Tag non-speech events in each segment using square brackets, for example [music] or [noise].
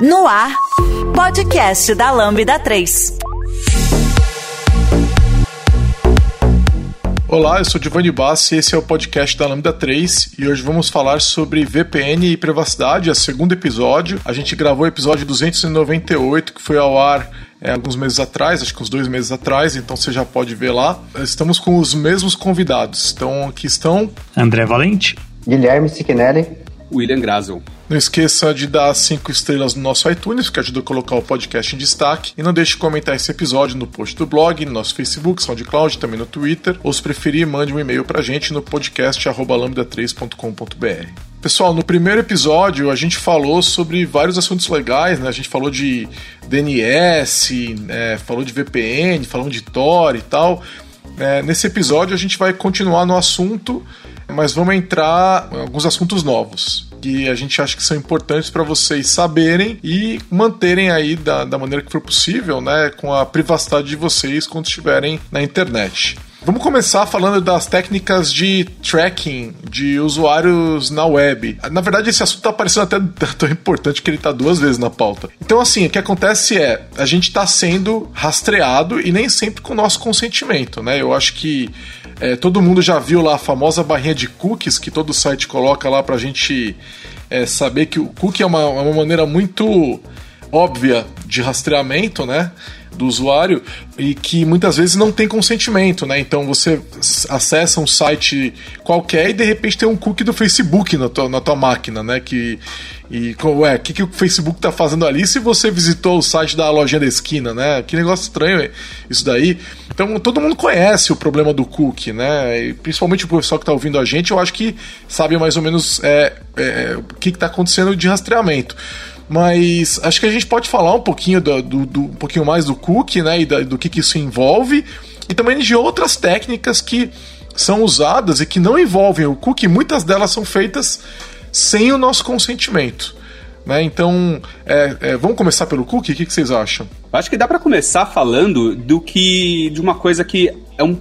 No ar, podcast da Lambda 3. Olá, eu sou Giovanni Bassi e esse é o podcast da Lambda 3 e hoje vamos falar sobre VPN e privacidade, é o segundo episódio. A gente gravou o episódio 298 que foi ao ar é, alguns meses atrás, acho que uns dois meses atrás, então você já pode ver lá. Estamos com os mesmos convidados. Então aqui estão André Valente, Guilherme Siquinelli, William Grazel. Não esqueça de dar cinco estrelas no nosso iTunes, que ajuda a colocar o podcast em destaque. E não deixe de comentar esse episódio no post do blog, no nosso Facebook, SoundCloud, também no Twitter. Ou se preferir, mande um e-mail pra gente no podcast lambda3.com.br. Pessoal, no primeiro episódio a gente falou sobre vários assuntos legais, né? A gente falou de DNS, é, falou de VPN, falou de Tor e tal. É, nesse episódio a gente vai continuar no assunto, mas vamos entrar em alguns assuntos novos que a gente acha que são importantes para vocês saberem e manterem aí da, da maneira que for possível, né, com a privacidade de vocês quando estiverem na internet. Vamos começar falando das técnicas de tracking de usuários na web. Na verdade, esse assunto está parecendo até [laughs] tão importante que ele está duas vezes na pauta. Então, assim, o que acontece é, a gente está sendo rastreado e nem sempre com o nosso consentimento, né? Eu acho que é, todo mundo já viu lá a famosa barrinha de cookies que todo site coloca lá para a gente é, saber que o cookie é uma, é uma maneira muito óbvia de rastreamento, né? Do usuário e que muitas vezes não tem consentimento, né? Então você acessa um site qualquer e de repente tem um cookie do Facebook na tua, na tua máquina, né? Que e ué, o que, que o Facebook tá fazendo ali se você visitou o site da lojinha da esquina, né? Que negócio estranho isso daí. Então todo mundo conhece o problema do cookie, né? E principalmente o pessoal que tá ouvindo a gente, eu acho que sabe mais ou menos é, é, o que, que tá acontecendo de rastreamento. Mas acho que a gente pode falar um pouquinho do, do, do um pouquinho mais do cookie, né? E da, do que, que isso envolve. E também de outras técnicas que são usadas e que não envolvem o cookie. Muitas delas são feitas sem o nosso consentimento. Né? Então, é, é, vamos começar pelo cookie? O que, que vocês acham? Acho que dá para começar falando do que de uma coisa que é um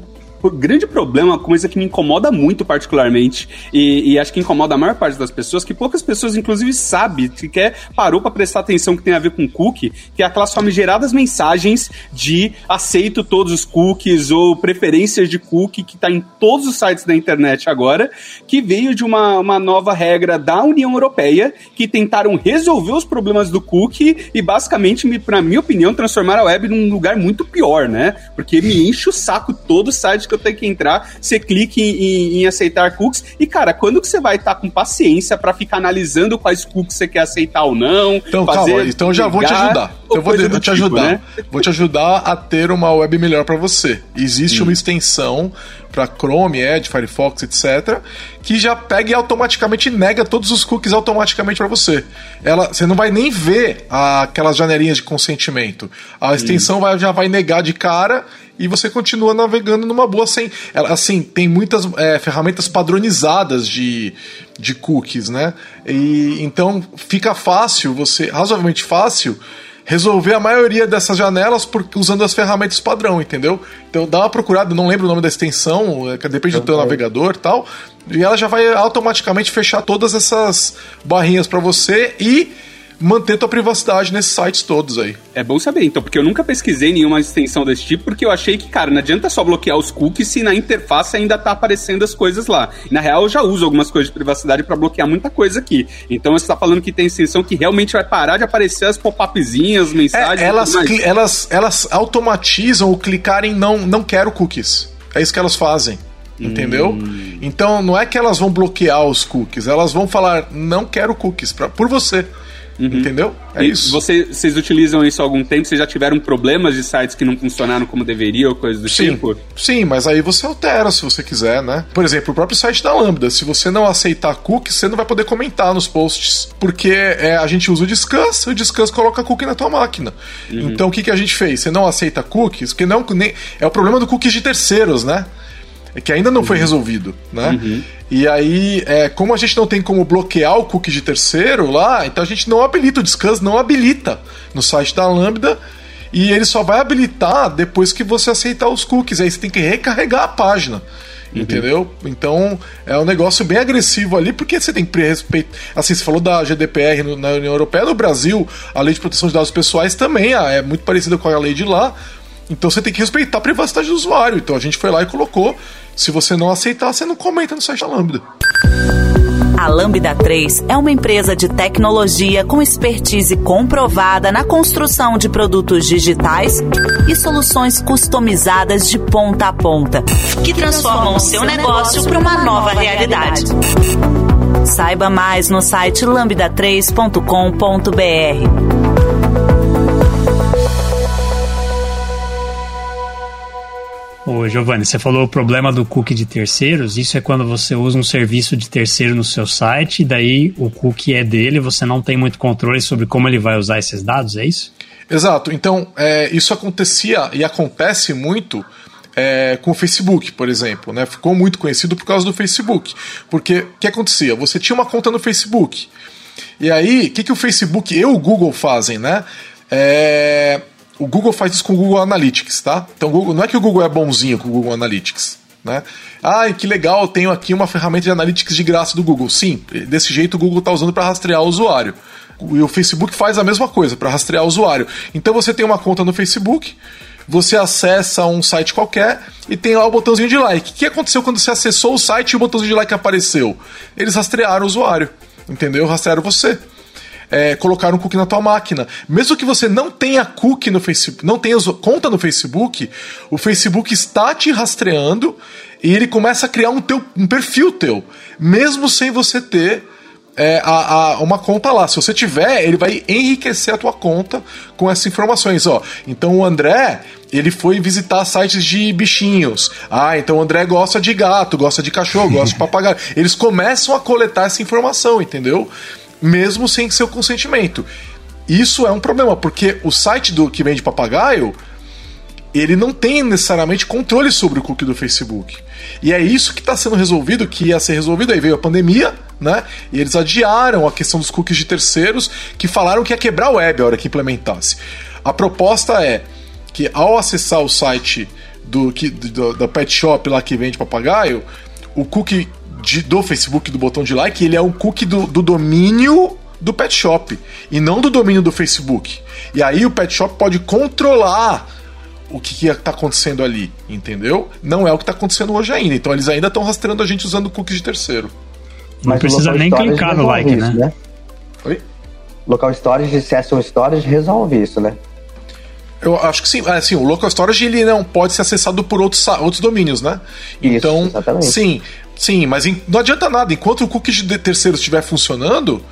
grande problema, coisa que me incomoda muito particularmente, e, e, acho que incomoda a maior parte das pessoas, que poucas pessoas, inclusive, sabem, sequer parou para prestar atenção que tem a ver com cookie, que é aquelas famigeradas mensagens de aceito todos os cookies ou preferências de cookie que está em todos os sites da internet agora, que veio de uma, uma nova regra da União Europeia, que tentaram resolver os problemas do cookie e basicamente, para minha opinião, transformar a web num lugar muito pior, né? Porque me enche o saco todo site que eu tenho que entrar, você clica em, em, em aceitar cookies. E, cara, quando que você vai estar tá com paciência para ficar analisando quais cookies você quer aceitar ou não? Então, calma, então eu já vou te ajudar. Eu vou, te tipo, ajudar. Né? Vou te ajudar a ter uma web melhor para você. Existe hum. uma extensão para Chrome, Edge, Firefox, etc, que já pega e automaticamente nega todos os cookies automaticamente para você. Ela, você não vai nem ver aquelas janelinhas de consentimento. A extensão vai, já vai negar de cara e você continua navegando numa boa sem. Assim, tem muitas é, ferramentas padronizadas de, de cookies, né? E então fica fácil, você razoavelmente fácil resolver a maioria dessas janelas por, usando as ferramentas padrão, entendeu? Então dá uma procurada, não lembro o nome da extensão, é, depende do teu navegador e tal, e ela já vai automaticamente fechar todas essas barrinhas para você e manter tua privacidade nesses sites todos aí. É bom saber, então, porque eu nunca pesquisei nenhuma extensão desse tipo, porque eu achei que, cara, não adianta só bloquear os cookies se na interface ainda tá aparecendo as coisas lá. Na real, eu já uso algumas coisas de privacidade para bloquear muita coisa aqui. Então, você tá falando que tem extensão que realmente vai parar de aparecer as pop-upzinhas, mensagens. É, elas, elas, elas automatizam o clicar em não, não quero cookies. É isso que elas fazem. Entendeu? Hum. Então não é que elas vão bloquear os cookies, elas vão falar não quero cookies pra, por você. Uhum. Entendeu? É e isso. Você, vocês utilizam isso há algum tempo? Vocês já tiveram problemas de sites que não funcionaram como deveria ou coisa do sim, tipo? Sim, mas aí você altera se você quiser, né? Por exemplo, o próprio site da Lambda. Se você não aceitar cookies, você não vai poder comentar nos posts. Porque é, a gente usa o Discuss, o Discuss coloca cookie na tua máquina. Uhum. Então o que, que a gente fez? Você não aceita cookies, que não. Nem, é o problema do cookies de terceiros, né? Que ainda não uhum. foi resolvido, né? Uhum. E aí, é, como a gente não tem como bloquear o cookie de terceiro lá, então a gente não habilita o descanso, não habilita no site da Lambda. E ele só vai habilitar depois que você aceitar os cookies. Aí você tem que recarregar a página. Uhum. Entendeu? Então é um negócio bem agressivo ali, porque você tem que respeitar. Assim, você falou da GDPR na União Europeia, no Brasil, a lei de proteção de dados pessoais também é muito parecida com a lei de lá. Então você tem que respeitar a privacidade do usuário. Então a gente foi lá e colocou. Se você não aceitar, você não comenta no site da Lambda. A Lambda 3 é uma empresa de tecnologia com expertise comprovada na construção de produtos digitais e soluções customizadas de ponta a ponta, que transformam o seu negócio para uma nova realidade. Saiba mais no site lambda3.com.br. Ô, Giovanni, você falou o problema do cookie de terceiros. Isso é quando você usa um serviço de terceiro no seu site, daí o cookie é dele, você não tem muito controle sobre como ele vai usar esses dados, é isso? Exato. Então, é, isso acontecia e acontece muito é, com o Facebook, por exemplo. Né? Ficou muito conhecido por causa do Facebook. Porque o que acontecia? Você tinha uma conta no Facebook. E aí, o que, que o Facebook e o Google fazem, né? É, o Google faz isso com o Google Analytics, tá? Então Google, não é que o Google é bonzinho com o Google Analytics. Né? Ah, que legal, tenho aqui uma ferramenta de analytics de graça do Google. Sim, desse jeito o Google está usando para rastrear o usuário. E o Facebook faz a mesma coisa para rastrear o usuário. Então você tem uma conta no Facebook, você acessa um site qualquer e tem lá o botãozinho de like. O que aconteceu quando você acessou o site e o botãozinho de like apareceu? Eles rastrearam o usuário, entendeu? Rastrearam você é, colocar um cookie na tua máquina. Mesmo que você não tenha cookie no Facebook, não tenha conta no Facebook, o Facebook está te rastreando e ele começa a criar um, teu, um perfil teu, mesmo sem você ter é, a, a, uma conta lá. Se você tiver, ele vai enriquecer a tua conta com essas informações. Ó. Então o André, ele foi visitar sites de bichinhos. Ah, então o André gosta de gato, gosta de cachorro, gosta de [laughs] papagaio. Eles começam a coletar essa informação, entendeu? Mesmo sem seu consentimento. Isso é um problema, porque o site do que vende papagaio, ele não tem necessariamente controle sobre o cookie do Facebook. E é isso que está sendo resolvido, que ia ser resolvido, aí veio a pandemia, né? E eles adiaram a questão dos cookies de terceiros, que falaram que ia quebrar o web a hora que implementasse. A proposta é que ao acessar o site do, que, do, da pet shop lá que vende papagaio, o cookie de, do Facebook, do botão de like, ele é um cookie do, do domínio do pet shop e não do domínio do Facebook. E aí o pet shop pode controlar o que está acontecendo ali, entendeu? Não é o que está acontecendo hoje ainda. Então eles ainda estão rastreando a gente usando cookies de terceiro. Não Mas precisa nem clicar no like, isso, né? né? Oi? Local Storage, Session Storage resolve isso, né? Eu acho que sim. É, assim, o local storage ele não pode ser acessado por outros, outros domínios, né? Isso, então, exatamente. sim, sim, mas não adianta nada. Enquanto o cookie de terceiro estiver funcionando,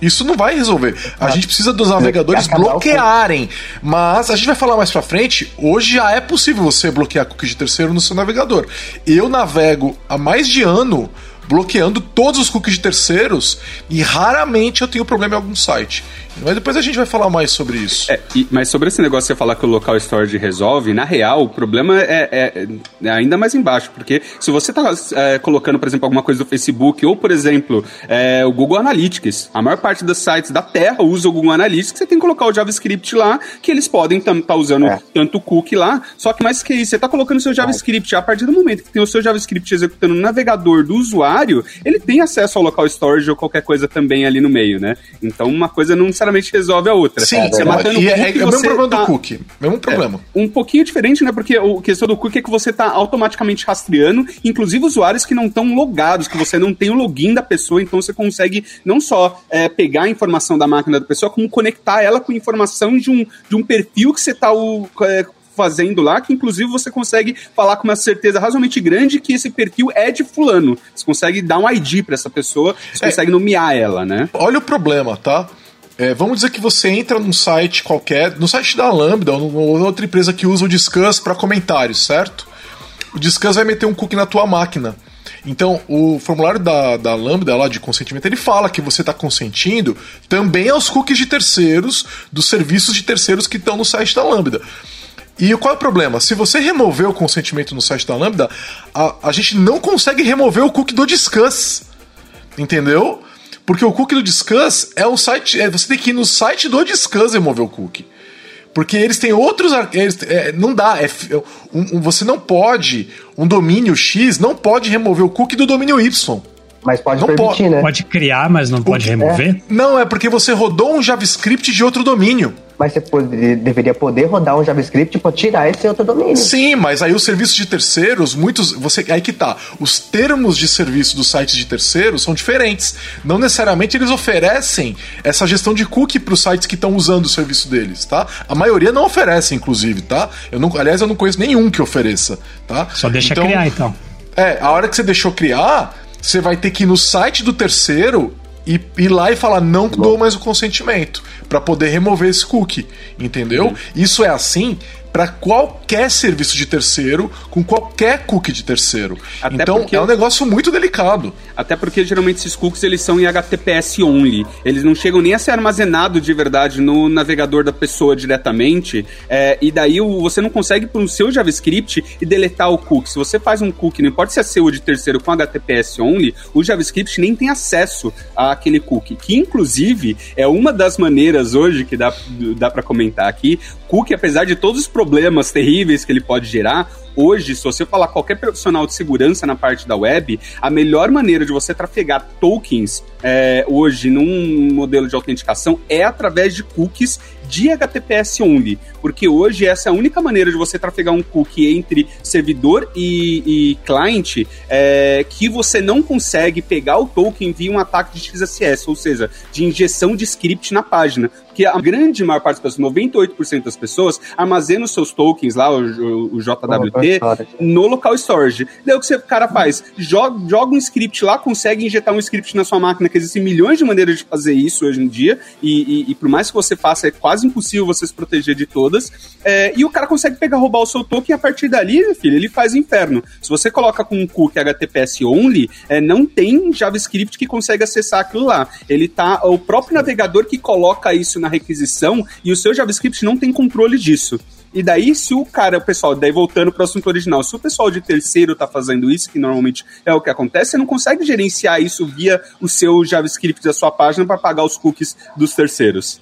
isso não vai resolver. A gente precisa dos navegadores bloquearem. Mas a gente vai falar mais pra frente. Hoje já é possível você bloquear cookie de terceiro no seu navegador. Eu navego há mais de ano bloqueando todos os cookies de terceiros e raramente eu tenho problema em algum site. Mas depois a gente vai falar mais sobre isso. É, e, mas sobre esse negócio de você falar que o local storage resolve, na real, o problema é, é, é ainda mais embaixo, porque se você está é, colocando, por exemplo, alguma coisa do Facebook, ou, por exemplo, é, o Google Analytics, a maior parte dos sites da Terra usa o Google Analytics, você tem que colocar o JavaScript lá, que eles podem estar tá usando é. tanto o cookie lá, só que mais que isso, você está colocando o seu JavaScript, a partir do momento que tem o seu JavaScript executando no navegador do usuário, ele tem acesso ao local storage ou qualquer coisa também ali no meio, né? Então, uma coisa não necessariamente resolve a outra. Sim, é, você matando e o é, cookie, é, é o mesmo problema tá... do cookie. Mesmo problema. É, um pouquinho diferente, né? Porque a questão do cookie é que você está automaticamente rastreando, inclusive usuários que não estão logados, que você não tem o login da pessoa, então você consegue não só é, pegar a informação da máquina da pessoa, como conectar ela com informação de um, de um perfil que você está é, fazendo lá, que inclusive você consegue falar com uma certeza razoavelmente grande que esse perfil é de fulano. Você consegue dar um ID para essa pessoa, você é, consegue nomear ela, né? Olha o problema, tá? É, vamos dizer que você entra num site qualquer, no site da Lambda ou outra empresa que usa o Discuss para comentários, certo? O Discuss vai meter um cookie na tua máquina. Então, o formulário da, da Lambda lá de consentimento, ele fala que você está consentindo também aos cookies de terceiros, dos serviços de terceiros que estão no site da Lambda. E qual é o problema? Se você remover o consentimento no site da Lambda, a, a gente não consegue remover o cookie do Discuss. Entendeu? Porque o cookie do Discuss é um site. É, você tem que ir no site do Discuss remover o cookie. Porque eles têm outros. Eles, é, não dá. É, um, um, você não pode. Um domínio X não pode remover o cookie do domínio Y. Mas pode não permitir, pode, né? Pode criar, mas não pode remover? É. Não, é porque você rodou um JavaScript de outro domínio. Mas você pode, deveria poder rodar um JavaScript para tirar esse outro domínio. Sim, mas aí os serviços de terceiros, muitos. Você, aí que tá. Os termos de serviço dos sites de terceiros são diferentes. Não necessariamente eles oferecem essa gestão de cookie para os sites que estão usando o serviço deles, tá? A maioria não oferece, inclusive, tá? Eu não, aliás, eu não conheço nenhum que ofereça, tá? Só deixa então, criar, então. É, a hora que você deixou criar, você vai ter que ir no site do terceiro e ir lá e falar não dou mais o consentimento para poder remover esse cookie, entendeu? Isso é assim para qualquer serviço de terceiro com qualquer cookie de terceiro. Até então porque, é um negócio muito delicado. Até porque geralmente esses cookies eles são em HTTPS only. Eles não chegam nem a ser armazenados de verdade no navegador da pessoa diretamente. É, e daí você não consegue para o seu JavaScript e deletar o cookie. Se você faz um cookie, não importa se é seu ou de terceiro com HTTPS only, o JavaScript nem tem acesso àquele cookie. Que inclusive é uma das maneiras hoje que dá, dá para comentar aqui. Cookie, apesar de todos os problemas problemas terríveis que ele pode gerar, hoje, se você falar qualquer profissional de segurança na parte da web, a melhor maneira de você trafegar tokens é, hoje num modelo de autenticação é através de cookies de HTTPS only, porque hoje essa é a única maneira de você trafegar um cookie entre servidor e, e cliente é, que você não consegue pegar o token via um ataque de XSS, ou seja, de injeção de script na página que a grande maior parte das pessoas, 98% das pessoas, armazena os seus tokens lá, o, o, o JWT, no local storage. Daí o que o cara faz? Joga, joga um script lá, consegue injetar um script na sua máquina, que existem milhões de maneiras de fazer isso hoje em dia, e, e, e por mais que você faça, é quase impossível você se proteger de todas. É, e o cara consegue pegar, roubar o seu token e a partir dali, filho, ele faz o inferno. Se você coloca com um cookie HTTPS only, é, não tem JavaScript que consegue acessar aquilo lá. Ele tá. O próprio navegador que coloca isso na requisição e o seu JavaScript não tem controle disso. E daí, se o cara, o pessoal, daí voltando para o assunto original, se o pessoal de terceiro está fazendo isso, que normalmente é o que acontece, você não consegue gerenciar isso via o seu JavaScript da sua página para pagar os cookies dos terceiros.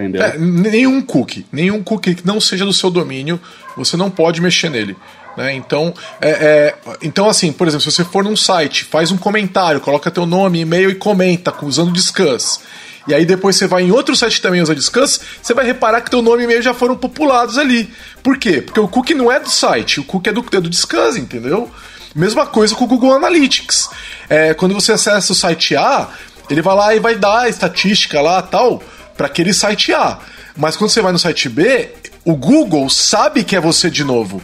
Entendeu? É, nenhum cookie, nenhum cookie que não seja do seu domínio, você não pode mexer nele. Né? Então, é, é, então, assim, por exemplo, se você for num site, faz um comentário, coloca teu nome, e-mail e comenta usando Discuss e aí depois você vai em outro site também usa Discuss, você vai reparar que teu nome e e-mail já foram populados ali. Por quê? Porque o cookie não é do site, o cookie é do, é do Discuss, entendeu? Mesma coisa com o Google Analytics. É, quando você acessa o site A, ele vai lá e vai dar a estatística lá tal para aquele site A. Mas quando você vai no site B, o Google sabe que é você de novo.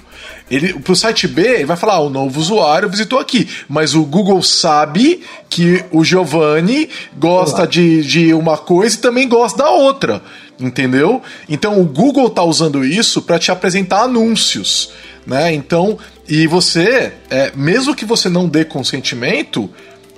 Ele, pro site B, ele vai falar: ah, o novo usuário visitou aqui. Mas o Google sabe que o Giovanni gosta de, de uma coisa e também gosta da outra. Entendeu? Então o Google tá usando isso para te apresentar anúncios. Né? Então, e você, é, mesmo que você não dê consentimento,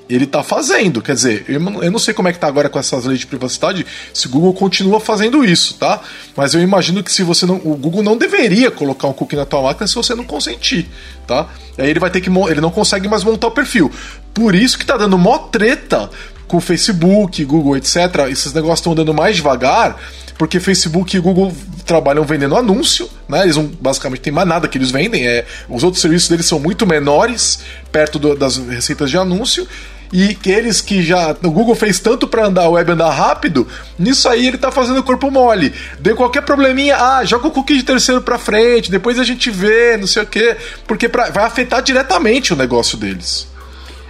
ele tá fazendo. Quer dizer, eu, não sei como é que tá agora com essas leis de privacidade, se o Google continua fazendo isso, tá? Mas eu imagino que se você não. O Google não deveria colocar um cookie na tua máquina se você não consentir, tá? Aí ele vai ter que. Ele não consegue mais montar o perfil. Por isso que tá dando mó treta com Facebook, Google, etc. Esses negócios estão andando mais devagar, porque Facebook e Google trabalham vendendo anúncio, né? Eles não, basicamente tem mais nada que eles vendem. É, os outros serviços deles são muito menores perto do, das receitas de anúncio e eles que já. O Google fez tanto para andar a web andar rápido, nisso aí ele tá fazendo corpo mole. Deu qualquer probleminha, ah, joga o cookie de terceiro para frente, depois a gente vê, não sei o quê, porque pra, vai afetar diretamente o negócio deles.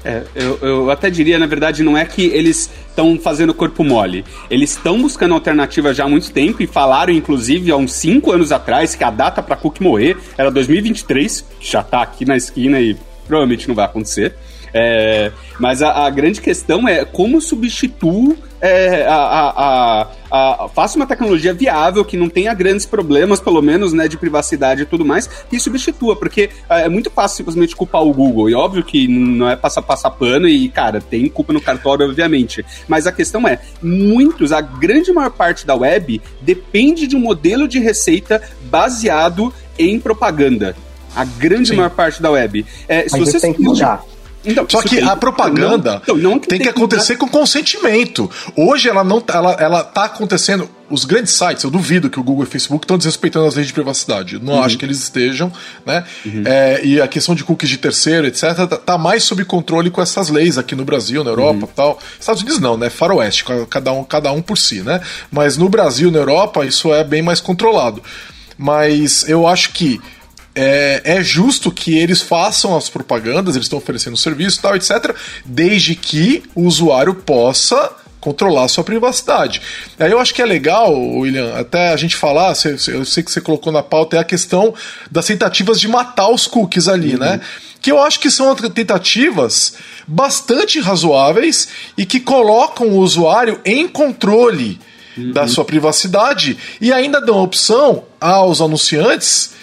É, eu, eu até diria, na verdade, não é que eles estão fazendo corpo mole. Eles estão buscando alternativa já há muito tempo e falaram, inclusive, há uns 5 anos atrás, que a data para Cook morrer era 2023, que já tá aqui na esquina e provavelmente não vai acontecer. É, mas a, a, grande questão é como substituo é, a, a, a, a, faça uma tecnologia viável que não tenha grandes problemas, pelo menos, né, de privacidade e tudo mais, e substitua, porque é, é muito fácil simplesmente culpar o Google. E óbvio que não é passar, passar pano e, cara, tem culpa no cartório, obviamente. Mas a questão é, muitos, a grande maior parte da web depende de um modelo de receita baseado em propaganda. A grande Sim. maior parte da web. É, se Mas você tem que mudar. Então, Só que tem, a propaganda não, não, não tem, tem, que acontecer que... com consentimento. Hoje ela não ela, ela tá acontecendo. Os grandes sites, eu duvido que o Google e o Facebook estão desrespeitando as leis de privacidade. Eu não uhum. acho que eles estejam, né? Uhum. É, e a questão de cookies de terceiro, etc., tá, tá, mais sob controle com essas leis aqui no Brasil, na Europa uhum. tal. Estados Unidos não, né? Faroeste, cada um, cada um por si, né? Mas no Brasil, na Europa, isso é bem mais controlado. Mas eu acho que é, é, justo que eles façam as propagandas, eles estão oferecendo serviço e tal, etc., desde que o usuário possa controlar a sua privacidade. Aí eu acho que é legal, William, até a gente falar, eu sei que você colocou na pauta, é a questão das tentativas de matar os cookies ali, uhum. né? Que eu acho que são tentativas bastante razoáveis e que colocam o usuário em controle uhum. da sua privacidade e ainda dão opção aos anunciantes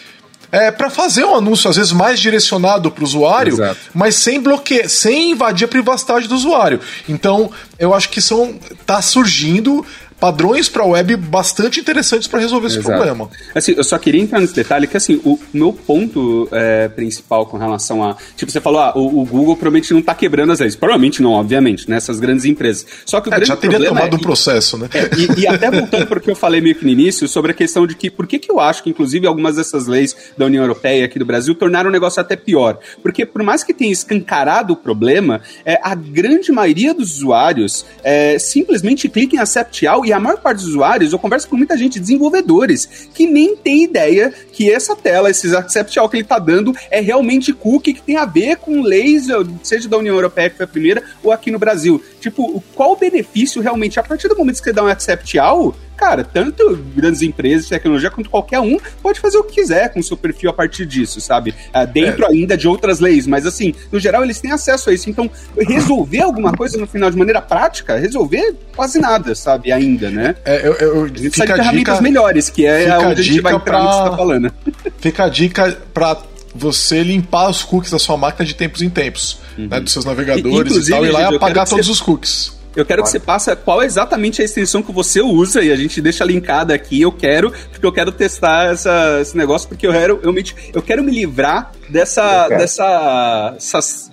é, para fazer um anúncio, às vezes, mais direcionado para o usuário, Exato. mas sem bloqueio, sem invadir a privacidade do usuário. Então, eu acho que são. tá surgindo padrões para a web bastante interessantes para resolver esse Exato. problema. Assim, eu só queria entrar nesse detalhe que assim, o meu ponto é, principal com relação a, tipo, você falou, ah, o, o, Google provavelmente não está quebrando as leis. Provavelmente não, obviamente, nessas né, grandes empresas. Só que o é, grande já teria tomado é, um processo, né? É, e, e, até voltando para o que eu falei meio que no início sobre a questão de que por que que eu acho que inclusive algumas dessas leis da União Europeia aqui do Brasil tornaram o negócio até pior, porque por mais que tenha escancarado o problema, é, a grande maioria dos usuários é, simplesmente clica em accept all e a maior parte dos usuários, eu converso com muita gente, desenvolvedores, que nem tem ideia que essa tela, esses accept all que ele está dando, é realmente cookie que tem a ver com leis, seja da União Europeia, que foi a primeira, ou aqui no Brasil. Tipo, qual o benefício realmente? A partir do momento que você dá um accept all, cara, tanto grandes empresas de tecnologia quanto qualquer um pode fazer o que quiser com o seu perfil a partir disso, sabe? Uh, dentro é. ainda de outras leis, mas assim, no geral eles têm acesso a isso. Então, resolver alguma coisa no final de maneira prática, resolver quase nada, sabe? Ainda, né? É, eu, eu, a gente precisa de ferramentas dica, melhores, que é onde a, gente vai entrar pra, que você tá falando. [laughs] Fica a dica para você limpar os cookies da sua máquina de tempos em tempos, uhum. né, dos seus navegadores e, e tal, e lá e apagar todos você... os cookies. Eu quero que você passe qual é exatamente a extensão que você usa e a gente deixa linkada aqui. Eu quero, porque eu quero testar essa, esse negócio, porque eu quero, eu, me, eu quero me livrar dessa, dessa, essas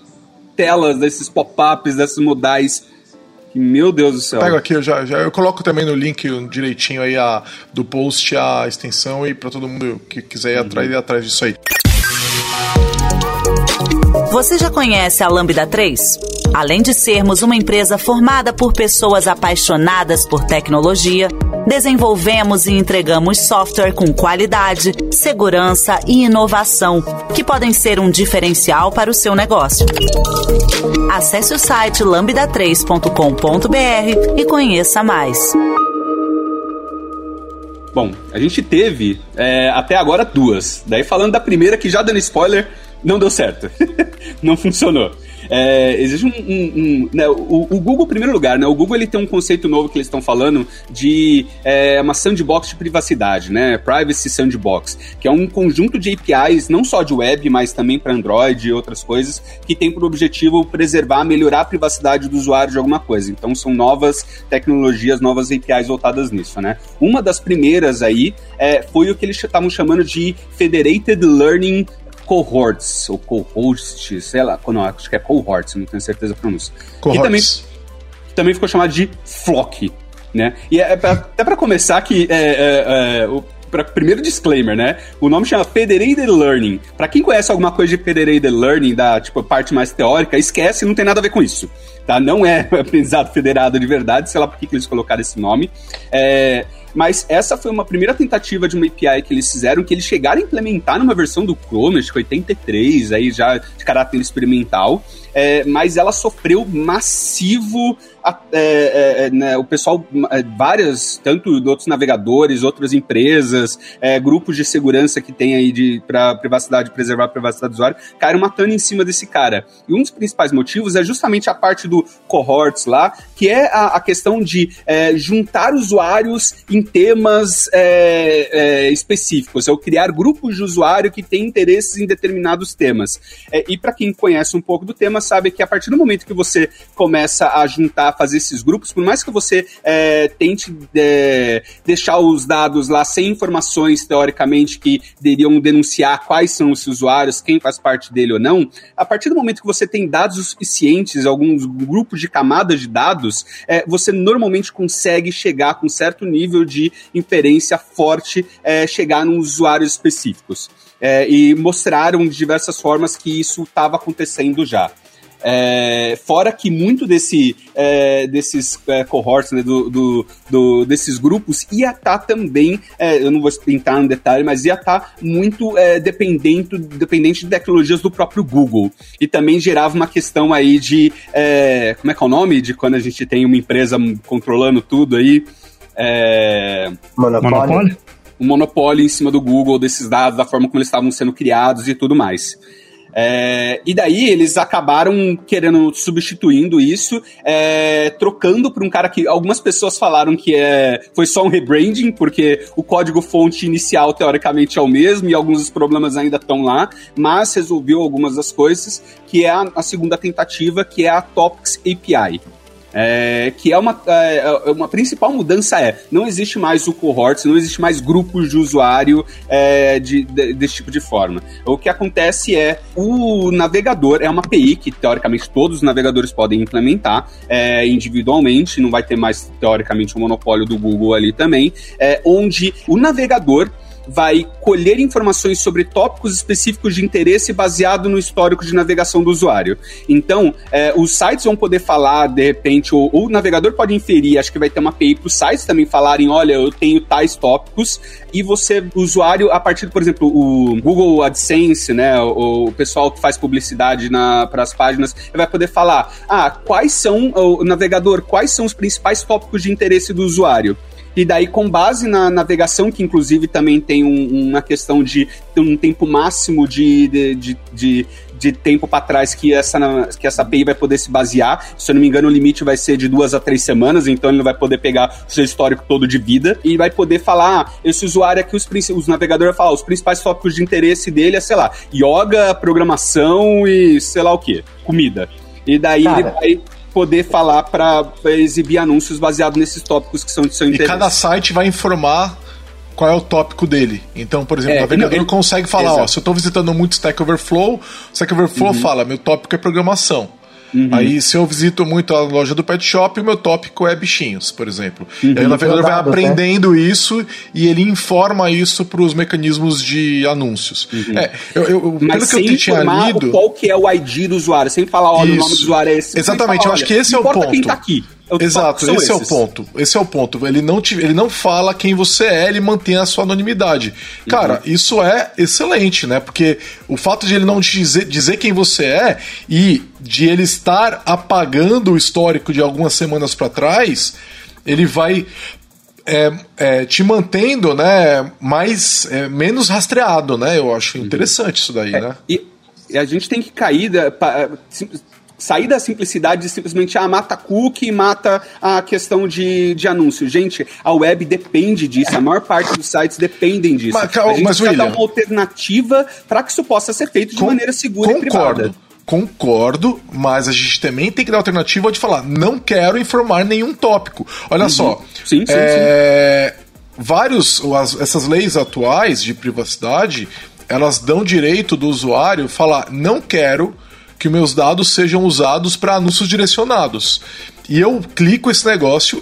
telas, desses pop-ups, desses modais. Que, meu Deus do céu. Pego aqui, eu já, já eu coloco também no link direitinho aí a, do post a extensão e para todo mundo que quiser ir, uhum. atrás, ir atrás disso aí. Você já conhece a Lambda 3? Além de sermos uma empresa formada por pessoas apaixonadas por tecnologia, desenvolvemos e entregamos software com qualidade, segurança e inovação, que podem ser um diferencial para o seu negócio. Acesse o site lambda3.com.br e conheça mais. Bom, a gente teve é, até agora duas. Daí falando da primeira, que já dando spoiler, não deu certo. [laughs] não funcionou. É, existe um. um, um né, o, o, Google, em primeiro lugar, né? O Google ele tem um conceito novo que eles estão falando de é, uma sandbox de privacidade, né? Privacy Sandbox, que é um conjunto de APIs, não só de web, mas também para Android e outras coisas, que tem por objetivo preservar, melhorar a privacidade do usuário de alguma coisa. Então são novas tecnologias, novas APIs voltadas nisso, né? Uma das primeiras aí é, foi o que eles estavam chamando de Federated Learning cohorts, ou cohosts, sei lá, não, acho que é cohorts, não tenho certeza da pronúncia. Cohorts. Que também, também ficou chamado de flock, né? E é, é até para começar que é, é, é, o pra, primeiro disclaimer, né? O nome chama Federated Learning. Para quem conhece alguma coisa de Federated Learning, da tipo parte mais teórica, esquece, não tem nada a ver com isso. Tá? Não é [laughs] aprendizado federado de verdade, sei lá por que, eles colocaram esse nome. É, mas essa foi uma primeira tentativa de uma API que eles fizeram, que eles chegaram a implementar numa versão do Chrome, acho que 83, aí já de caráter experimental, é, mas ela sofreu massivo é, é, é, né, o pessoal, é, várias, tanto de outros navegadores, outras empresas, é, grupos de segurança que tem aí de para privacidade, preservar a privacidade do usuário, caíram matando em cima desse cara. E um dos principais motivos é justamente a parte do cohorts lá, que é a, a questão de é, juntar usuários em temas é, é, específicos, ou criar grupos de usuário que têm interesses em determinados temas. É, e para quem conhece um pouco do tema, sabe que a partir do momento que você começa a juntar, fazer esses grupos, por mais que você é, tente é, deixar os dados lá sem informações, teoricamente, que deveriam denunciar quais são os usuários, quem faz parte dele ou não, a partir do momento que você tem dados suficientes, alguns grupos de camadas de dados, é, você normalmente consegue chegar com certo nível de inferência forte, é, chegar nos usuários específicos. É, e mostraram de diversas formas que isso estava acontecendo já. É, fora que muito desse, é, desses é, cohorts, né, do, do, do, desses grupos, ia estar tá também, é, eu não vou entrar no detalhe, mas ia estar tá muito é, dependente, dependente de tecnologias do próprio Google. E também gerava uma questão aí de. É, como é que é o nome? De quando a gente tem uma empresa controlando tudo aí. Monopólio. Monopólio? Um monopólio em cima do Google, desses dados, da forma como eles estavam sendo criados e tudo mais. É, e daí eles acabaram querendo substituindo isso, é, trocando por um cara que algumas pessoas falaram que é, foi só um rebranding, porque o código-fonte inicial teoricamente é o mesmo e alguns dos problemas ainda estão lá, mas resolveu algumas das coisas, que é a, a segunda tentativa, que é a Topics API. É, que é uma, é, é, uma principal mudança é, não existe mais o cohorts, não existe mais grupos de usuário é, de, de, desse tipo de forma. O que acontece é, o navegador é uma API que, teoricamente, todos os navegadores podem implementar é, individualmente, não vai ter mais, teoricamente, o um monopólio do Google ali também, é, onde o navegador vai colher informações sobre tópicos específicos de interesse baseado no histórico de navegação do usuário. Então, é, os sites vão poder falar, de repente, ou, o navegador pode inferir, acho que vai ter uma API para os sites também falarem, olha, eu tenho tais tópicos, e você, usuário, a partir, por exemplo, o Google AdSense, né, o, o pessoal que faz publicidade para as páginas, vai poder falar, ah, quais são, o navegador, quais são os principais tópicos de interesse do usuário? E daí, com base na navegação, que inclusive também tem um, uma questão de ter um tempo máximo de, de, de, de de tempo para trás que essa, que essa API vai poder se basear. Se eu não me engano, o limite vai ser de duas a três semanas, então ele vai poder pegar o seu histórico todo de vida e vai poder falar: ah, esse usuário aqui, os, os navegadores vão falar, os principais tópicos de interesse dele é, sei lá, yoga, programação e sei lá o que, comida. E daí Cara, ele vai poder falar para exibir anúncios baseados nesses tópicos que são de seu interesse. E cada site vai informar qual é o tópico dele. Então, por exemplo, é, o navegador ele... consegue falar, Exato. ó, se eu estou visitando muito Stack Overflow, Stack Overflow uhum. fala, meu tópico é programação. Uhum. Aí, se eu visito muito a loja do pet shop, o meu tópico é bichinhos, por exemplo. Uhum. E aí o navegador vai aprendendo né? isso e ele informa isso para os mecanismos de anúncios. Uhum. É, eu, eu, Mas pelo que eu tinha lido. Qual que é o ID do usuário, sem falar, olha, isso. o nome do usuário é esse. Exatamente, falar, eu acho que esse é o ponto. Quem tá aqui. Exato, esse esses. é o ponto. Esse é o ponto. Ele não, te, ele não fala quem você é, ele mantém a sua anonimidade. Cara, uhum. isso é excelente, né? Porque o fato de ele não dizer, dizer quem você é e de ele estar apagando o histórico de algumas semanas para trás, ele vai é, é, te mantendo, né, mais é, menos rastreado, né? Eu acho uhum. interessante isso daí, é, né? E, e a gente tem que cair da, pa, sair da simplicidade de simplesmente ah, mata cookie, mata a questão de, de anúncio. Gente, a web depende disso, a maior parte dos sites dependem disso. Mas, a gente mas, precisa dar uma alternativa para que isso possa ser feito de com, maneira segura concordo. e privada. Concordo, mas a gente também tem que dar alternativa de falar, não quero informar nenhum tópico. Olha uhum. só. Sim, sim, é, sim. Vários, as, essas leis atuais de privacidade, elas dão direito do usuário falar, não quero que meus dados sejam usados para anúncios direcionados. E eu clico esse negócio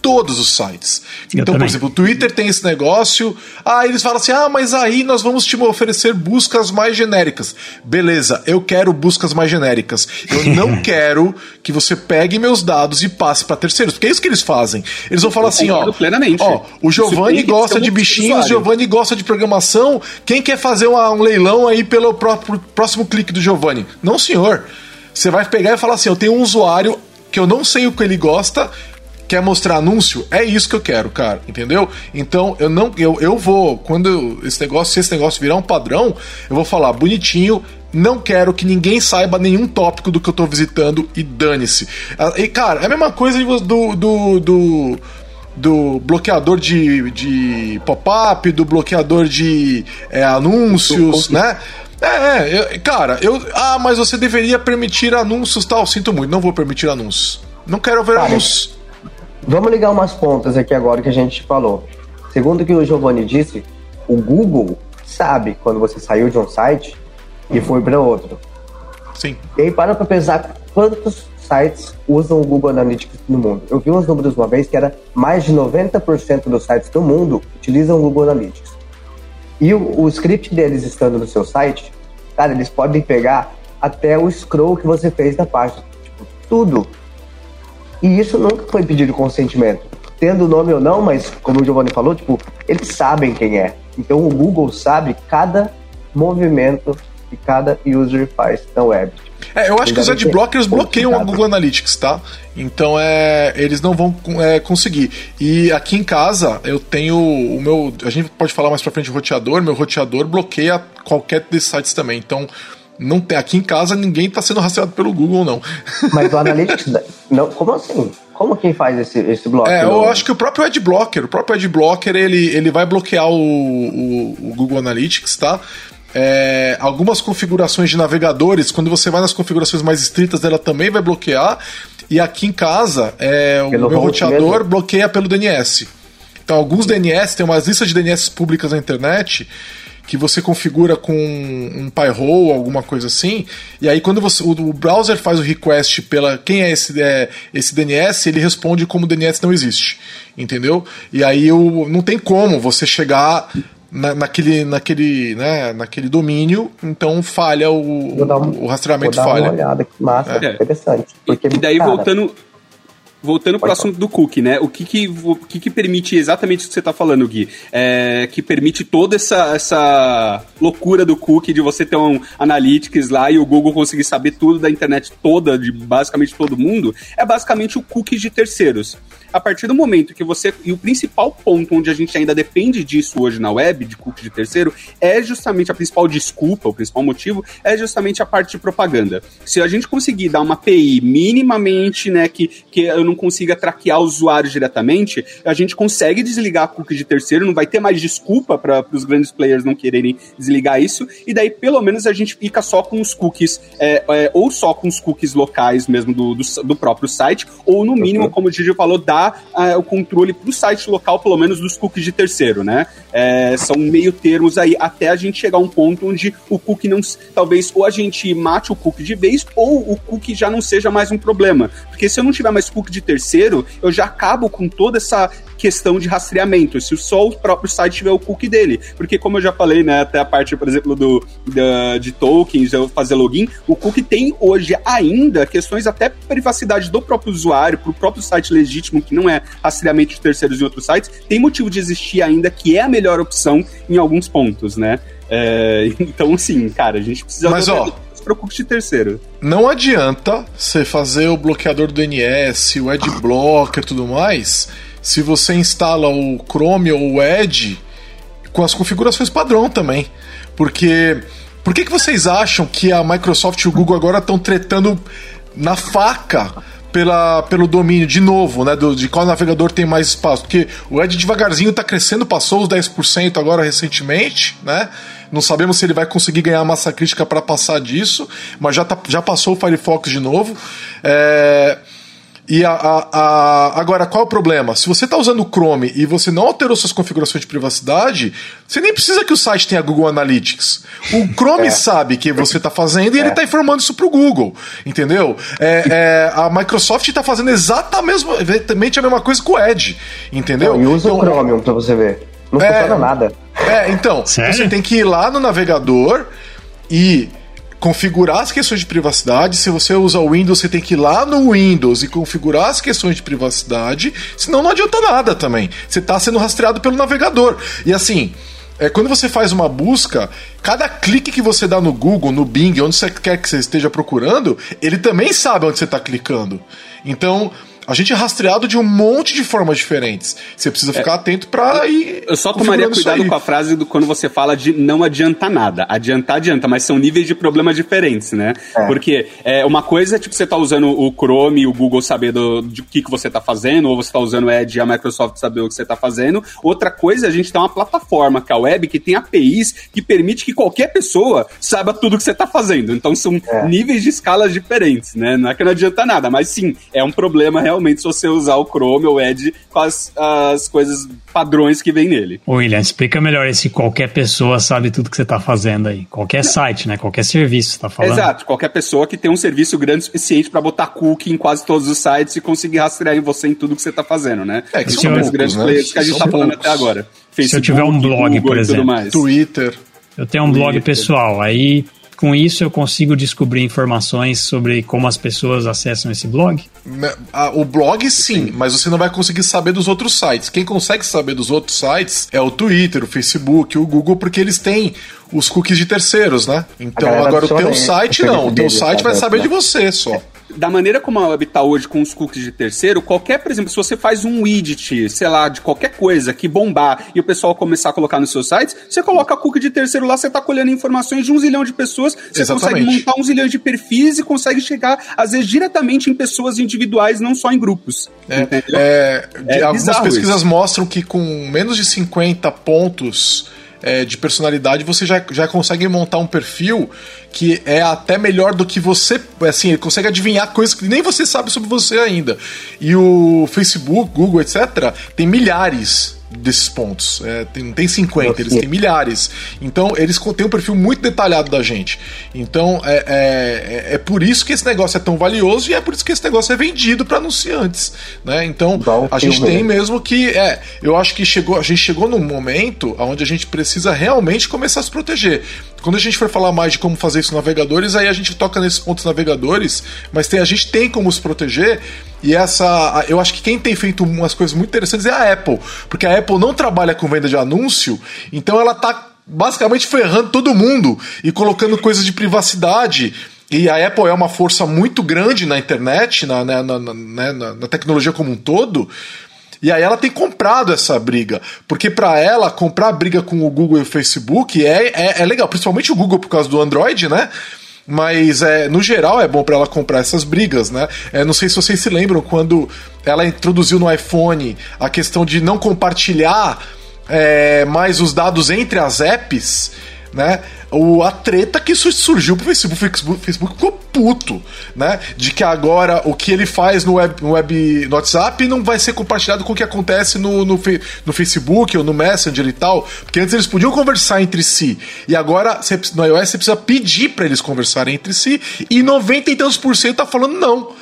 todos os sites. Eu então, também. por exemplo, o Twitter tem esse negócio. Ah, eles falam assim: ah, mas aí nós vamos te oferecer buscas mais genéricas. Beleza, eu quero buscas mais genéricas. Eu [laughs] não quero que você pegue meus dados e passe para terceiros, porque é isso que eles fazem. Eles vão falar assim: ó, plenamente. ó, o Giovanni gosta de bichinhos, o Giovanni gosta de programação. Quem quer fazer uma, um leilão aí pelo próprio, próximo clique do Giovanni? Não, senhor. Você vai pegar e falar assim: eu tenho um usuário que eu não sei o que ele gosta, Quer mostrar anúncio? É isso que eu quero, cara, entendeu? Então eu não eu, eu vou quando esse negócio, se esse negócio virar um padrão, eu vou falar bonitinho, não quero que ninguém saiba nenhum tópico do que eu tô visitando e dane-se. Ah, e cara, é a mesma coisa do, do, do do bloqueador de, de pop-up, do bloqueador de é, anúncios, né? É, é cara, eu. Ah, mas você deveria permitir anúncios tal. Sinto muito, não vou permitir anúncios. Não quero ver cara, anúncios. Vamos ligar umas pontas aqui agora que a gente falou. Segundo o que o Giovanni disse, o Google sabe quando você saiu de um site e foi para outro. Sim. E aí para pra pensar quantos sites usam o Google Analytics no mundo. Eu vi uns números uma vez que era mais de 90% dos sites do mundo utilizam o Google Analytics. E o, o script deles estando no seu site, cara, eles podem pegar até o scroll que você fez da página. Tipo, tudo. E isso nunca foi pedido consentimento. Tendo nome ou não, mas como o Giovanni falou, tipo, eles sabem quem é. Então o Google sabe cada movimento que cada user faz na web. É, eu acho que os adblockers bloqueiam o Google Analytics, tá? Então é, eles não vão é, conseguir. E aqui em casa eu tenho o meu. A gente pode falar mais pra frente de roteador, meu roteador bloqueia qualquer desses sites também. Então. Não tem, aqui em casa ninguém está sendo rastreado pelo Google, não. Mas o Analytics. não, como assim? Como quem faz esse, esse bloco? É, eu acho que o próprio Adblocker, o próprio Adblocker, ele, ele vai bloquear o, o, o Google Analytics, tá? É, algumas configurações de navegadores, quando você vai nas configurações mais estritas, ela também vai bloquear. E aqui em casa, é, o meu roteador mesmo. bloqueia pelo DNS. Então, alguns DNS, tem umas listas de DNS públicas na internet que você configura com um PyHole, alguma coisa assim, e aí quando você, o, o, browser faz o request pela quem é esse, é, esse DNS, ele responde como o DNS não existe, entendeu? E aí o, não tem como você chegar na, naquele, naquele, né, naquele domínio, então falha o, um, o rastreamento vou dar falha. Uma olhada, que massa, é. interessante. Porque, e daí cara, voltando voltando para o assunto do cookie, né? O que que, o que que permite exatamente o que você está falando, Gui? É, que permite toda essa, essa loucura do cookie de você ter um analytics lá e o Google conseguir saber tudo da internet toda, de basicamente todo mundo, é basicamente o cookie de terceiros a partir do momento que você. E o principal ponto onde a gente ainda depende disso hoje na web, de cookie de terceiro, é justamente a principal desculpa, o principal motivo, é justamente a parte de propaganda. Se a gente conseguir dar uma API minimamente, né, que, que eu não consiga traquear o usuário diretamente, a gente consegue desligar a cookie de terceiro, não vai ter mais desculpa para os grandes players não quererem desligar isso, e daí pelo menos a gente fica só com os cookies, é, é, ou só com os cookies locais mesmo do, do, do próprio site, ou no mínimo, uhum. como o Gigi falou, dá uh, o controle para o site local, pelo menos dos cookies de terceiro, né? É, são meio termos aí, até a gente chegar a um ponto onde o cookie não. Talvez ou a gente mate o cookie de vez, ou o cookie já não seja mais um problema. Porque se eu não tiver mais cookie de terceiro, eu já acabo com toda essa questão de rastreamento, se só o próprio site tiver o cookie dele. Porque, como eu já falei, né, até a parte, por exemplo, do, da, de tokens, eu fazer login, o cookie tem hoje ainda questões até privacidade do próprio usuário, para o próprio site legítimo que não é rastreamento de terceiros em outros sites, tem motivo de existir ainda, que é a melhor opção em alguns pontos, né? É, [laughs] então, sim, cara, a gente precisa... Mas, ó para o cookie de terceiro. Não adianta você fazer o bloqueador do DNS, o adblocker e tudo mais, se você instala o Chrome ou o Edge com as configurações padrão também. Porque por que, que vocês acham que a Microsoft e o Google agora estão tretando na faca pela, pelo domínio, de novo, né? Do, de qual navegador tem mais espaço. Porque o Edge devagarzinho está crescendo, passou os 10% agora recentemente, né? Não sabemos se ele vai conseguir ganhar massa crítica para passar disso, mas já, tá, já passou o Firefox de novo. É. E a, a, a, agora, qual é o problema? Se você está usando o Chrome e você não alterou suas configurações de privacidade, você nem precisa que o site tenha Google Analytics. O Chrome é. sabe que você está fazendo e é. ele está informando isso para o Google, entendeu? É, é a Microsoft está fazendo exatamente a mesma coisa com o Edge, entendeu? E usa então, o Chromium para você ver. Não é, funciona nada. É, então, Sério? você tem que ir lá no navegador e configurar as questões de privacidade. Se você usa o Windows, você tem que ir lá no Windows e configurar as questões de privacidade, senão não adianta nada também. Você está sendo rastreado pelo navegador. E assim, é, quando você faz uma busca, cada clique que você dá no Google, no Bing, onde você quer que você esteja procurando, ele também sabe onde você está clicando. Então, a gente é rastreado de um monte de formas diferentes. Você precisa ficar é, atento para ir. Eu só tomaria cuidado com a frase do quando você fala de não adianta nada. Adiantar, adianta, mas são níveis de problemas diferentes, né? É. Porque é, uma coisa é tipo você tá usando o Chrome e o Google saber do, de que, que você tá fazendo, ou você tá usando o Edge e a Microsoft saber o que você tá fazendo. Outra coisa, a gente tem uma plataforma, que é a web, que tem APIs que permite que qualquer pessoa saiba tudo que você tá fazendo. Então são é. níveis de escalas diferentes, né? Não é que não adianta nada, mas sim, é um problema realmente realmente se você usar o Chrome ou Edge com as, as coisas padrões que vem nele. William, explica melhor esse qualquer pessoa sabe tudo que você está fazendo aí. Qualquer site, né? Qualquer serviço você tá falando. Exato, qualquer pessoa que tem um serviço grande o suficiente para botar cookie em quase todos os sites e conseguir rastrear em você em tudo que você está fazendo, né? É, que são poucos, grandes né? players que a gente está falando até agora. Facebook, se eu tiver um blog, Google por exemplo, Twitter. Eu tenho um Twitter. blog pessoal, aí com isso eu consigo descobrir informações sobre como as pessoas acessam esse blog? Né, o blog sim, mas você não vai conseguir saber dos outros sites. Quem consegue saber dos outros sites é o Twitter, o Facebook, o Google, porque eles têm os cookies de terceiros, né? Então agora o teu site não, o teu site vai saber de você só da maneira como a web está hoje com os cookies de terceiro, qualquer, por exemplo, se você faz um widget, sei lá, de qualquer coisa que bombar e o pessoal começar a colocar nos seus sites, você coloca cookie de terceiro lá, você está colhendo informações de um zilhão de pessoas, você Exatamente. consegue montar um zilhão de perfis e consegue chegar, às vezes, diretamente em pessoas individuais, não só em grupos. É, é, é algumas pesquisas isso. mostram que com menos de 50 pontos é, de personalidade, você já, já consegue montar um perfil que é até melhor do que você. Assim, ele consegue adivinhar coisas que nem você sabe sobre você ainda. E o Facebook, Google, etc., tem milhares desses pontos. É, tem, não tem 50, eles têm milhares. Então, eles têm um perfil muito detalhado da gente. Então, é, é, é, é, por isso que esse negócio é tão valioso e é por isso que esse negócio é vendido para anunciantes. Né? Então, a gente tem mesmo que. É, eu acho que chegou, a gente chegou num momento onde a gente precisa realmente começar a se proteger. Quando a gente for falar mais de como fazer isso navegadores, aí a gente toca nesses pontos navegadores, mas tem, a gente tem como se proteger. E essa. Eu acho que quem tem feito umas coisas muito interessantes é a Apple. Porque a Apple não trabalha com venda de anúncio, então ela tá basicamente ferrando todo mundo e colocando coisas de privacidade. E a Apple é uma força muito grande na internet, na, na, na, na, na tecnologia como um todo. E aí ela tem comprado essa briga. Porque para ela, comprar briga com o Google e o Facebook é, é, é, legal. Principalmente o Google por causa do Android, né? Mas é, no geral é bom para ela comprar essas brigas, né? É, não sei se vocês se lembram quando ela introduziu no iPhone a questão de não compartilhar é, mais os dados entre as apps né? O, a treta que surgiu pro Facebook, Facebook, Facebook ficou puto, né? De que agora o que ele faz no web, no web no WhatsApp não vai ser compartilhado com o que acontece no, no, no Facebook ou no Messenger e tal. Porque antes eles podiam conversar entre si. E agora no iOS você precisa pedir para eles conversarem entre si. E 90 e tantos por cento tá falando não.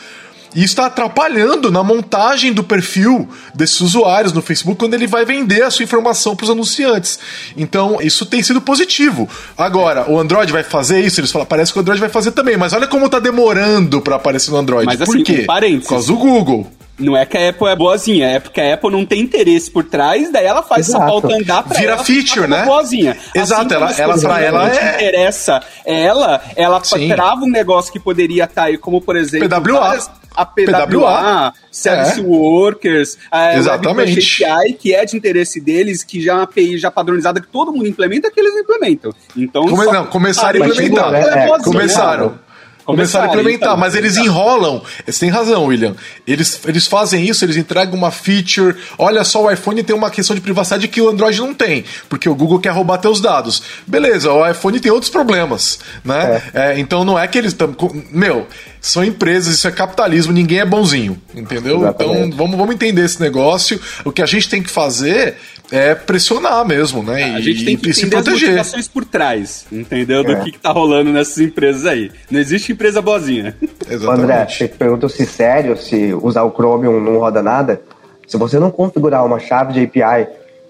E isso está atrapalhando na montagem do perfil desses usuários no Facebook quando ele vai vender a sua informação para os anunciantes. Então, isso tem sido positivo. Agora, o Android vai fazer isso? Eles falam, parece que o Android vai fazer também, mas olha como está demorando para aparecer no Android. Mas, Por assim, quê? Um Por causa do Google. Não é que a Apple é boazinha, é porque a Apple não tem interesse por trás, daí ela faz Exato. essa pauta andar pra Vira ela feature, né? Boazinha. Exato, assim, ela, ela pra ela é... interessa ela, ela Sim. trava um negócio que poderia estar tá aí, como por exemplo... PWA. Várias, a PWA, PWA Service é. Workers, a Exatamente. API, que é de interesse deles, que já é uma API já padronizada que todo mundo implementa, que eles implementam. Então, Come, não, começaram a implementar. É, começaram. Começaram a implementar, então, mas eles enrolam. Você tem razão, William. Eles, eles fazem isso, eles entregam uma feature. Olha só, o iPhone tem uma questão de privacidade que o Android não tem, porque o Google quer roubar teus dados. Beleza, o iPhone tem outros problemas, né? É. É, então não é que eles estão. Meu, são empresas, isso é capitalismo, ninguém é bonzinho, entendeu? Exatamente. Então vamos, vamos entender esse negócio. O que a gente tem que fazer é pressionar mesmo, né? a gente tem que entender as motivações por trás, entendeu? É. Do que, que tá rolando nessas empresas aí. Não existe empresa boazinha. [laughs] Exatamente. André, você perguntou se sério, se usar o Chromium não roda nada. Se você não configurar uma chave de API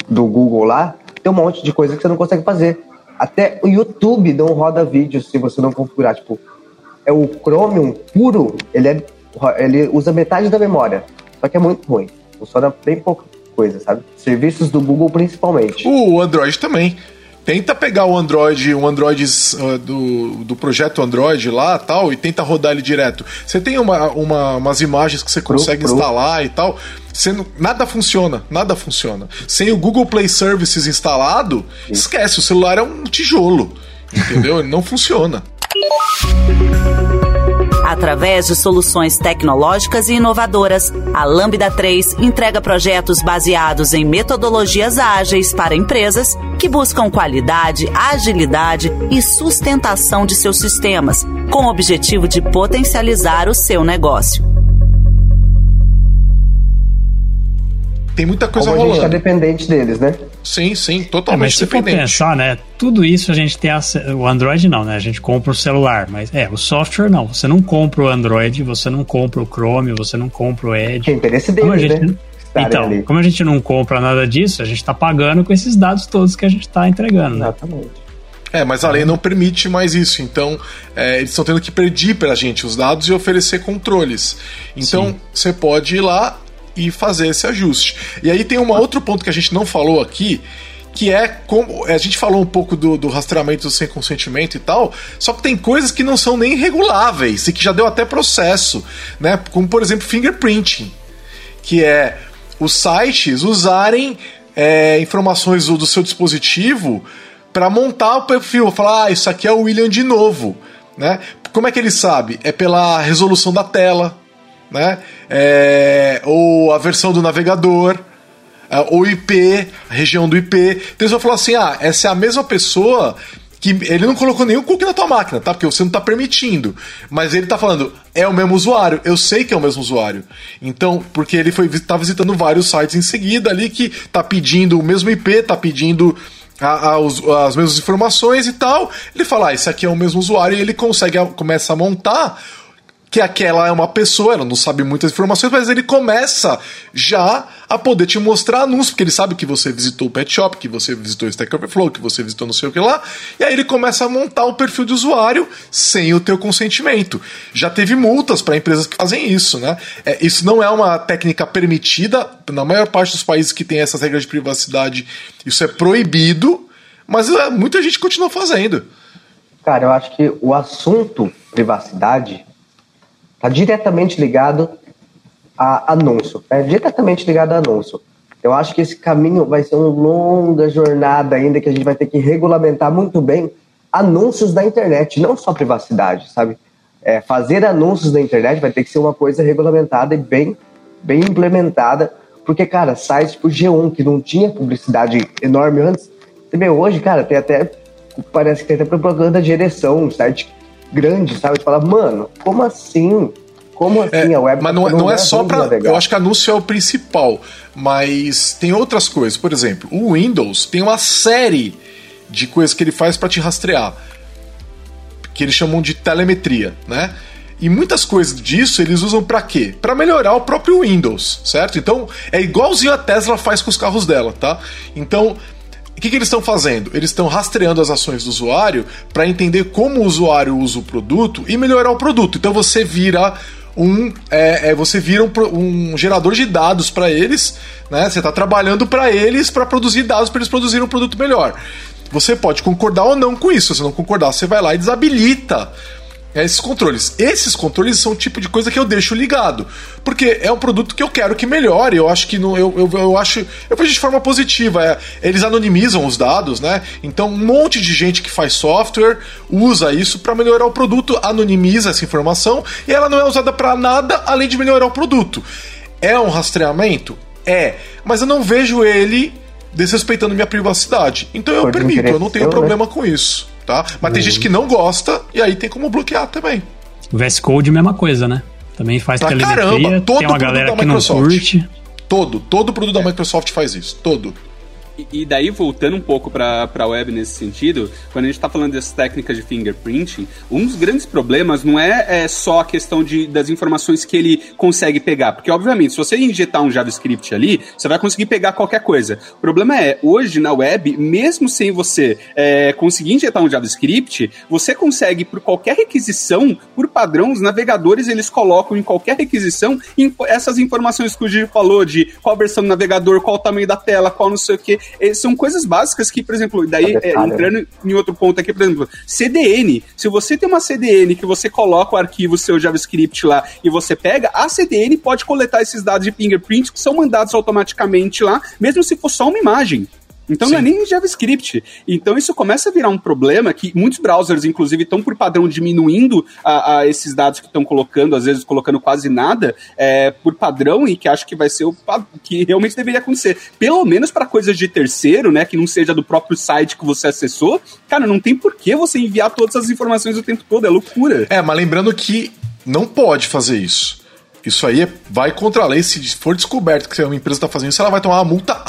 do Google lá, tem um monte de coisa que você não consegue fazer. Até o YouTube não roda vídeo se você não configurar. Tipo, é o Chromium puro, ele, é, ele usa metade da memória. Só que é muito ruim. Funciona bem pouca coisa, sabe? Serviços do Google principalmente. O Android também. Tenta pegar o Android, um Android uh, do, do projeto Android lá tal, e tenta rodar ele direto. Você tem uma, uma, umas imagens que você consegue pro, pro. instalar e tal. Você não, nada funciona, nada funciona. Sem o Google Play Services instalado, Sim. esquece, o celular é um tijolo. Entendeu? ele não funciona. [laughs] Através de soluções tecnológicas e inovadoras, a Lambda 3 entrega projetos baseados em metodologias ágeis para empresas que buscam qualidade, agilidade e sustentação de seus sistemas, com o objetivo de potencializar o seu negócio. tem muita coisa Como rolando. A gente tá dependente deles, né? Sim, sim, totalmente é, mas se dependente. for pensar, né? Tudo isso a gente tem acesso, o Android não, né? A gente compra o celular, mas é, o software não. Você não compra o Android, você não compra o Chrome, você não compra o Edge. É interesse deles, gente, né? Então, ali. como a gente não compra nada disso, a gente está pagando com esses dados todos que a gente está entregando, né? Exatamente. É, mas a lei não permite mais isso. Então, é, eles estão tendo que pedir para a gente os dados e oferecer controles. Então, você pode ir lá e fazer esse ajuste. E aí tem um outro ponto que a gente não falou aqui, que é como a gente falou um pouco do, do, rastreamento sem consentimento e tal, só que tem coisas que não são nem reguláveis e que já deu até processo, né? Como por exemplo fingerprinting, que é os sites usarem é, informações do, do, seu dispositivo para montar o perfil, falar ah, isso aqui é o William de novo, né? Como é que ele sabe? É pela resolução da tela, né? É, ou a versão do navegador, é, ou IP, a região do IP. Então eles vão falar assim: ah, essa é a mesma pessoa que ele não colocou nenhum cookie na tua máquina, tá? Porque você não tá permitindo. Mas ele tá falando, é o mesmo usuário. Eu sei que é o mesmo usuário. Então, porque ele foi tá visitando vários sites em seguida ali que tá pedindo o mesmo IP, tá pedindo a, a, os, as mesmas informações e tal. Ele fala, ah, esse aqui é o mesmo usuário e ele consegue começa a montar que aquela é uma pessoa, ela não sabe muitas informações, mas ele começa já a poder te mostrar anúncios, porque ele sabe que você visitou o Pet Shop, que você visitou o Stack Overflow, que você visitou não sei o que lá, e aí ele começa a montar o perfil de usuário sem o teu consentimento. Já teve multas para empresas que fazem isso, né? É, isso não é uma técnica permitida, na maior parte dos países que tem essas regras de privacidade, isso é proibido, mas é, muita gente continua fazendo. Cara, eu acho que o assunto privacidade Está diretamente ligado a anúncio. É diretamente ligado a anúncio. Eu acho que esse caminho vai ser uma longa jornada ainda que a gente vai ter que regulamentar muito bem anúncios da internet, não só privacidade, sabe? É, fazer anúncios na internet vai ter que ser uma coisa regulamentada e bem, bem implementada, porque, cara, sites por G1 que não tinha publicidade enorme antes, você vê hoje, cara, tem até, parece que tem até propaganda de ereção, site grande, sabe? Falar, mano, como assim? Como assim é, a web? Mas não, é, não é, é só para. Eu acho que anúncio é o principal, mas tem outras coisas. Por exemplo, o Windows tem uma série de coisas que ele faz para te rastrear, que eles chamam de telemetria, né? E muitas coisas disso eles usam para quê? Para melhorar o próprio Windows, certo? Então é igualzinho a Tesla faz com os carros dela, tá? Então o que, que eles estão fazendo? Eles estão rastreando as ações do usuário para entender como o usuário usa o produto e melhorar o produto. Então você vira um é, é, você vira um, um, gerador de dados para eles, né? Você está trabalhando para eles para produzir dados para eles produzirem um produto melhor. Você pode concordar ou não com isso. Se não concordar, você vai lá e desabilita é esses controles. Esses controles são o tipo de coisa que eu deixo ligado. Porque é um produto que eu quero que melhore. Eu acho que não, eu, eu, eu acho. Eu vejo de forma positiva. É, eles anonimizam os dados, né? Então um monte de gente que faz software usa isso para melhorar o produto, anonimiza essa informação e ela não é usada para nada além de melhorar o produto. É um rastreamento? É. Mas eu não vejo ele desrespeitando minha privacidade. Então eu Por permito, eu não tenho né? problema com isso tá? Mas uhum. tem gente que não gosta e aí tem como bloquear também. O VS Code mesma coisa, né? Também faz pra telemetria, caramba, todo tem uma galera que não curte. Todo, todo produto da Microsoft faz isso, todo. E, daí, voltando um pouco para a web nesse sentido, quando a gente está falando dessas técnicas de fingerprinting, um dos grandes problemas não é, é só a questão de, das informações que ele consegue pegar. Porque, obviamente, se você injetar um JavaScript ali, você vai conseguir pegar qualquer coisa. O problema é, hoje na web, mesmo sem você é, conseguir injetar um JavaScript, você consegue, por qualquer requisição, por padrão, os navegadores eles colocam em qualquer requisição essas informações que o Gil falou de qual versão do navegador, qual o tamanho da tela, qual não sei o que são coisas básicas que, por exemplo, daí é, entrando em outro ponto aqui, por exemplo, CDN. Se você tem uma CDN que você coloca o arquivo seu JavaScript lá e você pega, a CDN pode coletar esses dados de fingerprint que são mandados automaticamente lá, mesmo se for só uma imagem. Então Sim. não é nem JavaScript. Então isso começa a virar um problema que muitos browsers, inclusive, estão por padrão diminuindo a, a esses dados que estão colocando, às vezes colocando quase nada, é, por padrão, e que acho que vai ser o que realmente deveria acontecer. Pelo menos para coisas de terceiro, né? Que não seja do próprio site que você acessou, cara, não tem por que você enviar todas as informações o tempo todo, é loucura. É, mas lembrando que não pode fazer isso. Isso aí vai contra a lei. Se for descoberto que uma empresa está fazendo isso, ela vai tomar uma multa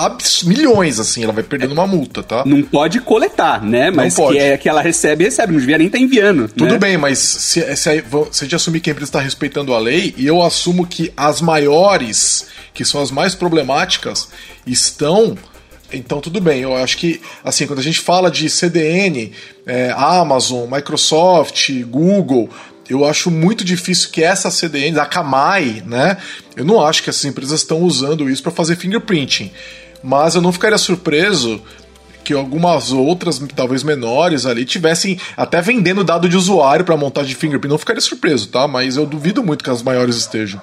milhões, assim, ela vai perdendo uma multa, tá? Não pode coletar, né? Mas que, é, que ela recebe, recebe. Não devia nem estar tá enviando. Tudo né? bem, mas se, se, se a gente assumir que a empresa está respeitando a lei, e eu assumo que as maiores, que são as mais problemáticas, estão então, tudo bem. Eu acho que, assim, quando a gente fala de CDN, é, Amazon, Microsoft, Google, eu acho muito difícil que essa CDN, a Kamai, né? Eu não acho que essas empresas estão usando isso para fazer fingerprinting. Mas eu não ficaria surpreso que algumas outras, talvez menores ali, tivessem até vendendo dado de usuário para montagem de fingerprint. Não ficaria surpreso, tá? Mas eu duvido muito que as maiores estejam.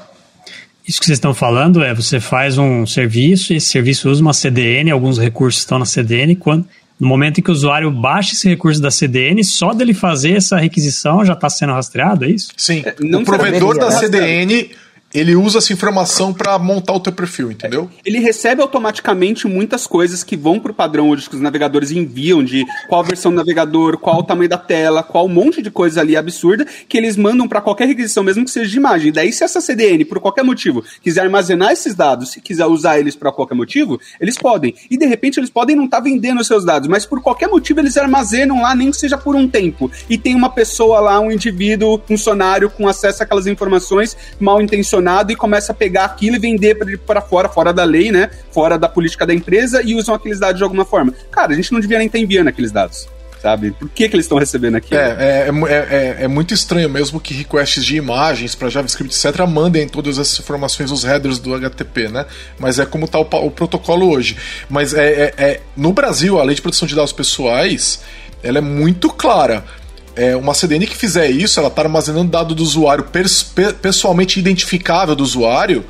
Isso que vocês estão falando é você faz um serviço e esse serviço usa uma CDN, alguns recursos estão na CDN, quando no momento em que o usuário baixa esse recurso da CDN, só dele fazer essa requisição já está sendo rastreado, é isso? Sim. É, o provedor da CDN ele usa essa informação para montar o teu perfil, entendeu? Ele recebe automaticamente muitas coisas que vão pro padrão hoje que os navegadores enviam de qual versão do navegador, qual o tamanho da tela, qual um monte de coisa ali absurda que eles mandam para qualquer requisição, mesmo que seja de imagem. Daí, se essa CDN, por qualquer motivo, quiser armazenar esses dados, se quiser usar eles para qualquer motivo, eles podem. E de repente eles podem não estar tá vendendo os seus dados, mas por qualquer motivo eles armazenam lá, nem que seja por um tempo. E tem uma pessoa lá, um indivíduo, funcionário com acesso àquelas informações mal intencionadas e começa a pegar aquilo e vender para fora, fora da lei, né? Fora da política da empresa e usam aqueles dados de alguma forma. Cara, a gente não devia nem estar enviando aqueles dados sabe? Por que, que eles estão recebendo aquilo? É, é, é, é, é muito estranho mesmo que requests de imagens para JavaScript, etc., mandem todas essas informações, os headers do HTTP, né? Mas é como está o, o, protocolo hoje. Mas é, é, é, no Brasil, a lei de proteção de dados pessoais ela é muito clara é, uma CDN que fizer isso, ela está armazenando dado do usuário pessoalmente identificável do usuário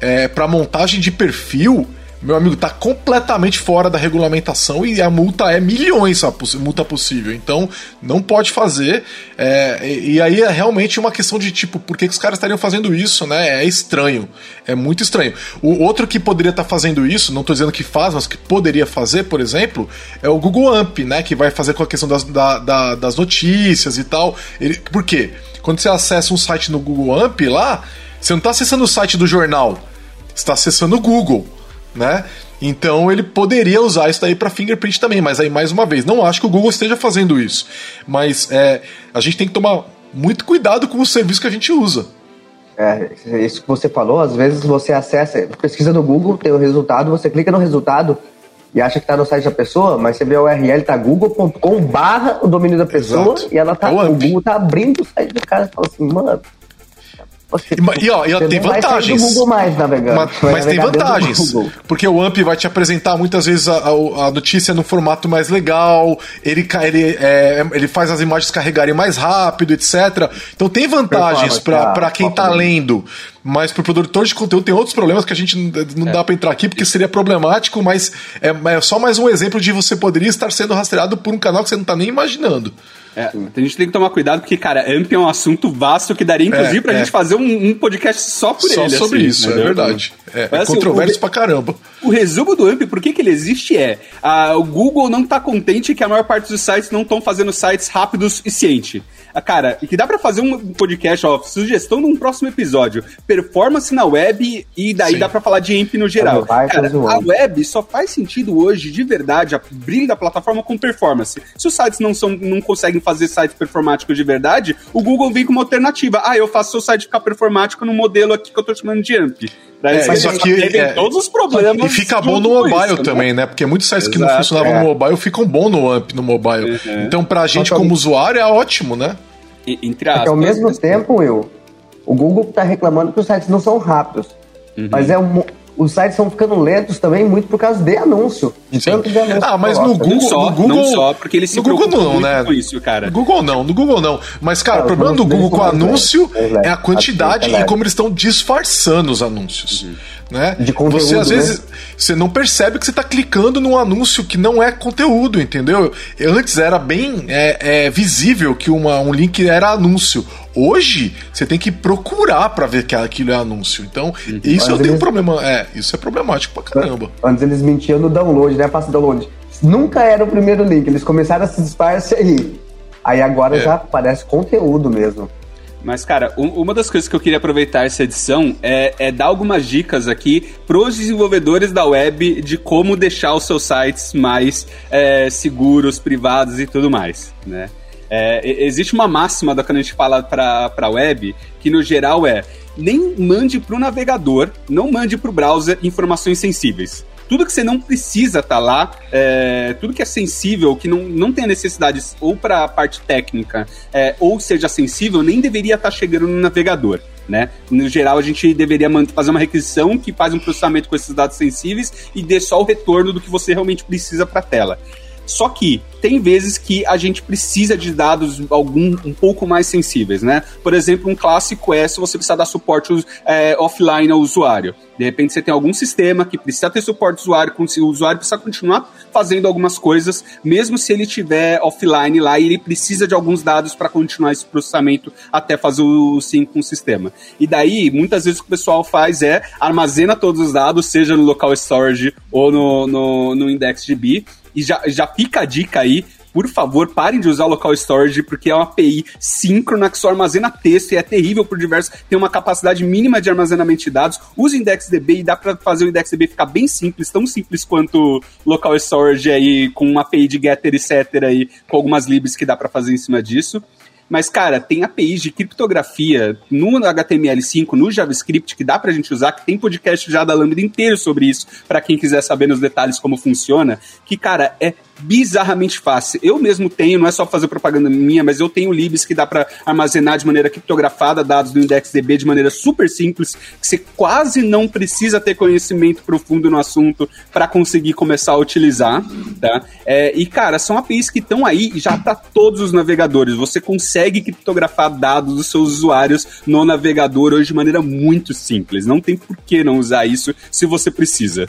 é, para montagem de perfil meu amigo, tá completamente fora da regulamentação e a multa é milhões a multa possível. Então, não pode fazer. É, e, e, aí é realmente uma questão de tipo, por que, que os caras estariam fazendo isso, né? É estranho. É muito estranho. O outro que poderia estar tá fazendo isso, não estou dizendo que faz, mas que poderia fazer, por exemplo, é o Google Amp, né? Que vai fazer com a questão das, da, da, das notícias e tal. Ele, por quê? Quando você acessa um site no Google Amp lá, você não está acessando o site do jornal, você está acessando o Google né? Então ele poderia usar isso daí para fingerprint também, mas aí mais uma vez, não acho que o Google esteja fazendo isso. Mas é, a gente tem que tomar muito cuidado com o serviço que a gente usa. É, isso que você falou, às vezes você acessa, pesquisa no Google, tem o resultado, você clica no resultado e acha que está no site da pessoa, mas você vê a URL, tá google.com barra o domínio da pessoa Exato. e ela tá, é o, o Google tá abrindo o site do cara e fala assim, mano, e, e, ó, e ó, tem vantagens. Google mais navegando. Mas, mas tem vantagens. Porque o AMP vai te apresentar muitas vezes a, a, a notícia no formato mais legal, ele, ele, é, ele faz as imagens carregarem mais rápido, etc. Então tem vantagens para quem tá lendo. Mas pro produtor de conteúdo tem outros problemas que a gente não é. dá para entrar aqui porque seria problemático, mas é, é só mais um exemplo de você poderia estar sendo rastreado por um canal que você não tá nem imaginando. É, a gente tem que tomar cuidado porque, cara, AMP é um assunto vasto que daria, inclusive, é, pra é. gente fazer um, um, podcast só por só ele. Só sobre assim, isso, é entendeu? é verdade. É, Mas, assim, controverso o, pra caramba. O resumo do AMP, por que, que ele existe é: a, o Google não tá contente que a maior parte dos sites não estão fazendo sites rápidos e ciente. Ah, cara, que dá para fazer um podcast, ó, sugestão num próximo episódio. Performance na web e daí Sim. dá para falar de AMP no geral. Cara, a web só faz sentido hoje, de verdade, a brilho da plataforma com performance. Se os sites não, são, não conseguem fazer sites performáticos de verdade, o Google vem com uma alternativa. Ah, eu faço seu site ficar performático no modelo aqui que eu tô chamando de AMP. É, mas isso aqui é, todos os problemas. E fica bom no mobile isso, né? também, né? Porque muitos sites Exato, que não funcionavam é. no mobile ficam bom no AMP no mobile. Uhum. Então, pra gente como usuário é ótimo, né? entre aspas. ao mesmo tempo, Will, o Google está reclamando que os sites não são rápidos. Uhum. Mas é um, os sites estão ficando lentos também muito por causa de anúncio. De Sim. tanto de anúncio. Ah, mas no. Google, Não só, no Google, não só, porque eles se no Google não, né? com isso, cara. No Google não, no Google não. Mas, cara, Ah, o problema do Google com anúncio são mais é a quantidade Assim, é e como eles estão disfarçando os anúncios. Né? De conteúdo, você às né? vezes você não percebe que você está clicando num anúncio que não é conteúdo, entendeu? Antes era bem é, é, visível que uma, um link era anúncio. Hoje você tem que procurar para ver que aquilo é anúncio. Então isso Mas eu tenho um eles- problema. É, isso é problemático pra caramba. Antes eles mentiam no download, né? Faça download. Nunca era o primeiro link, eles começaram a se disfarçar aí. Aí agora É. já parece conteúdo mesmo. Mas, cara, um- uma das coisas que eu queria aproveitar essa edição é, é dar algumas dicas aqui pros desenvolvedores da web de como deixar os seus sites mais é, seguros, privados e tudo mais, né? É, existe uma máxima da quando a gente fala para a web que no geral é nem mande para o navegador, não mande para o browser informações sensíveis. Tudo que você não precisa estar lá, é, tudo que é sensível, que não, não tem a necessidade ou para a parte técnica, é, ou seja sensível, nem deveria estar chegando no navegador. Né? No geral, a gente deveria fazer uma requisição que faz um processamento com esses dados sensíveis e dê só o retorno do que você realmente precisa para a tela. Só que tem vezes que a gente precisa de dados algum um pouco mais sensíveis, né? Por exemplo, um clássico é se você precisar dar suporte é, offline ao usuário. De repente você tem algum sistema que precisa ter suporte usuário, o usuário precisa continuar fazendo algumas coisas, mesmo se ele estiver offline lá e ele precisa de alguns dados para continuar esse processamento até fazer o sync com o sistema. E daí, muitas vezes o que o pessoal faz é armazena todos os dados, seja no local storage ou no, no, no IndexDB, e já, já fica a dica aí, por favor, parem de usar local storage, porque é uma API síncrona que só armazena texto e é terrível por diversos. Tem uma capacidade mínima de armazenamento de dados. Use o IndexDB e dá para fazer o IndexDB ficar bem simples, tão simples quanto local storage aí, com uma API de getter e setter aí, com algumas libs que dá para fazer em cima disso. Mas, cara, tem APIs de criptografia no HTML5, no JavaScript, que dá pra gente usar, que tem podcast já da Lambda inteiro sobre isso, para quem quiser saber nos detalhes como funciona, que, cara, é bizarramente fácil. Eu mesmo tenho, não é só fazer propaganda minha, mas eu tenho libs que dá para armazenar de maneira criptografada dados do IndexDB de maneira super simples, que você quase não precisa ter conhecimento profundo no assunto para conseguir começar a utilizar, tá? É, e, cara, são APIs que estão aí já tá todos os navegadores. Você consegue criptografar dados dos seus usuários no navegador hoje de maneira muito simples. Não tem por que não usar isso se você precisa.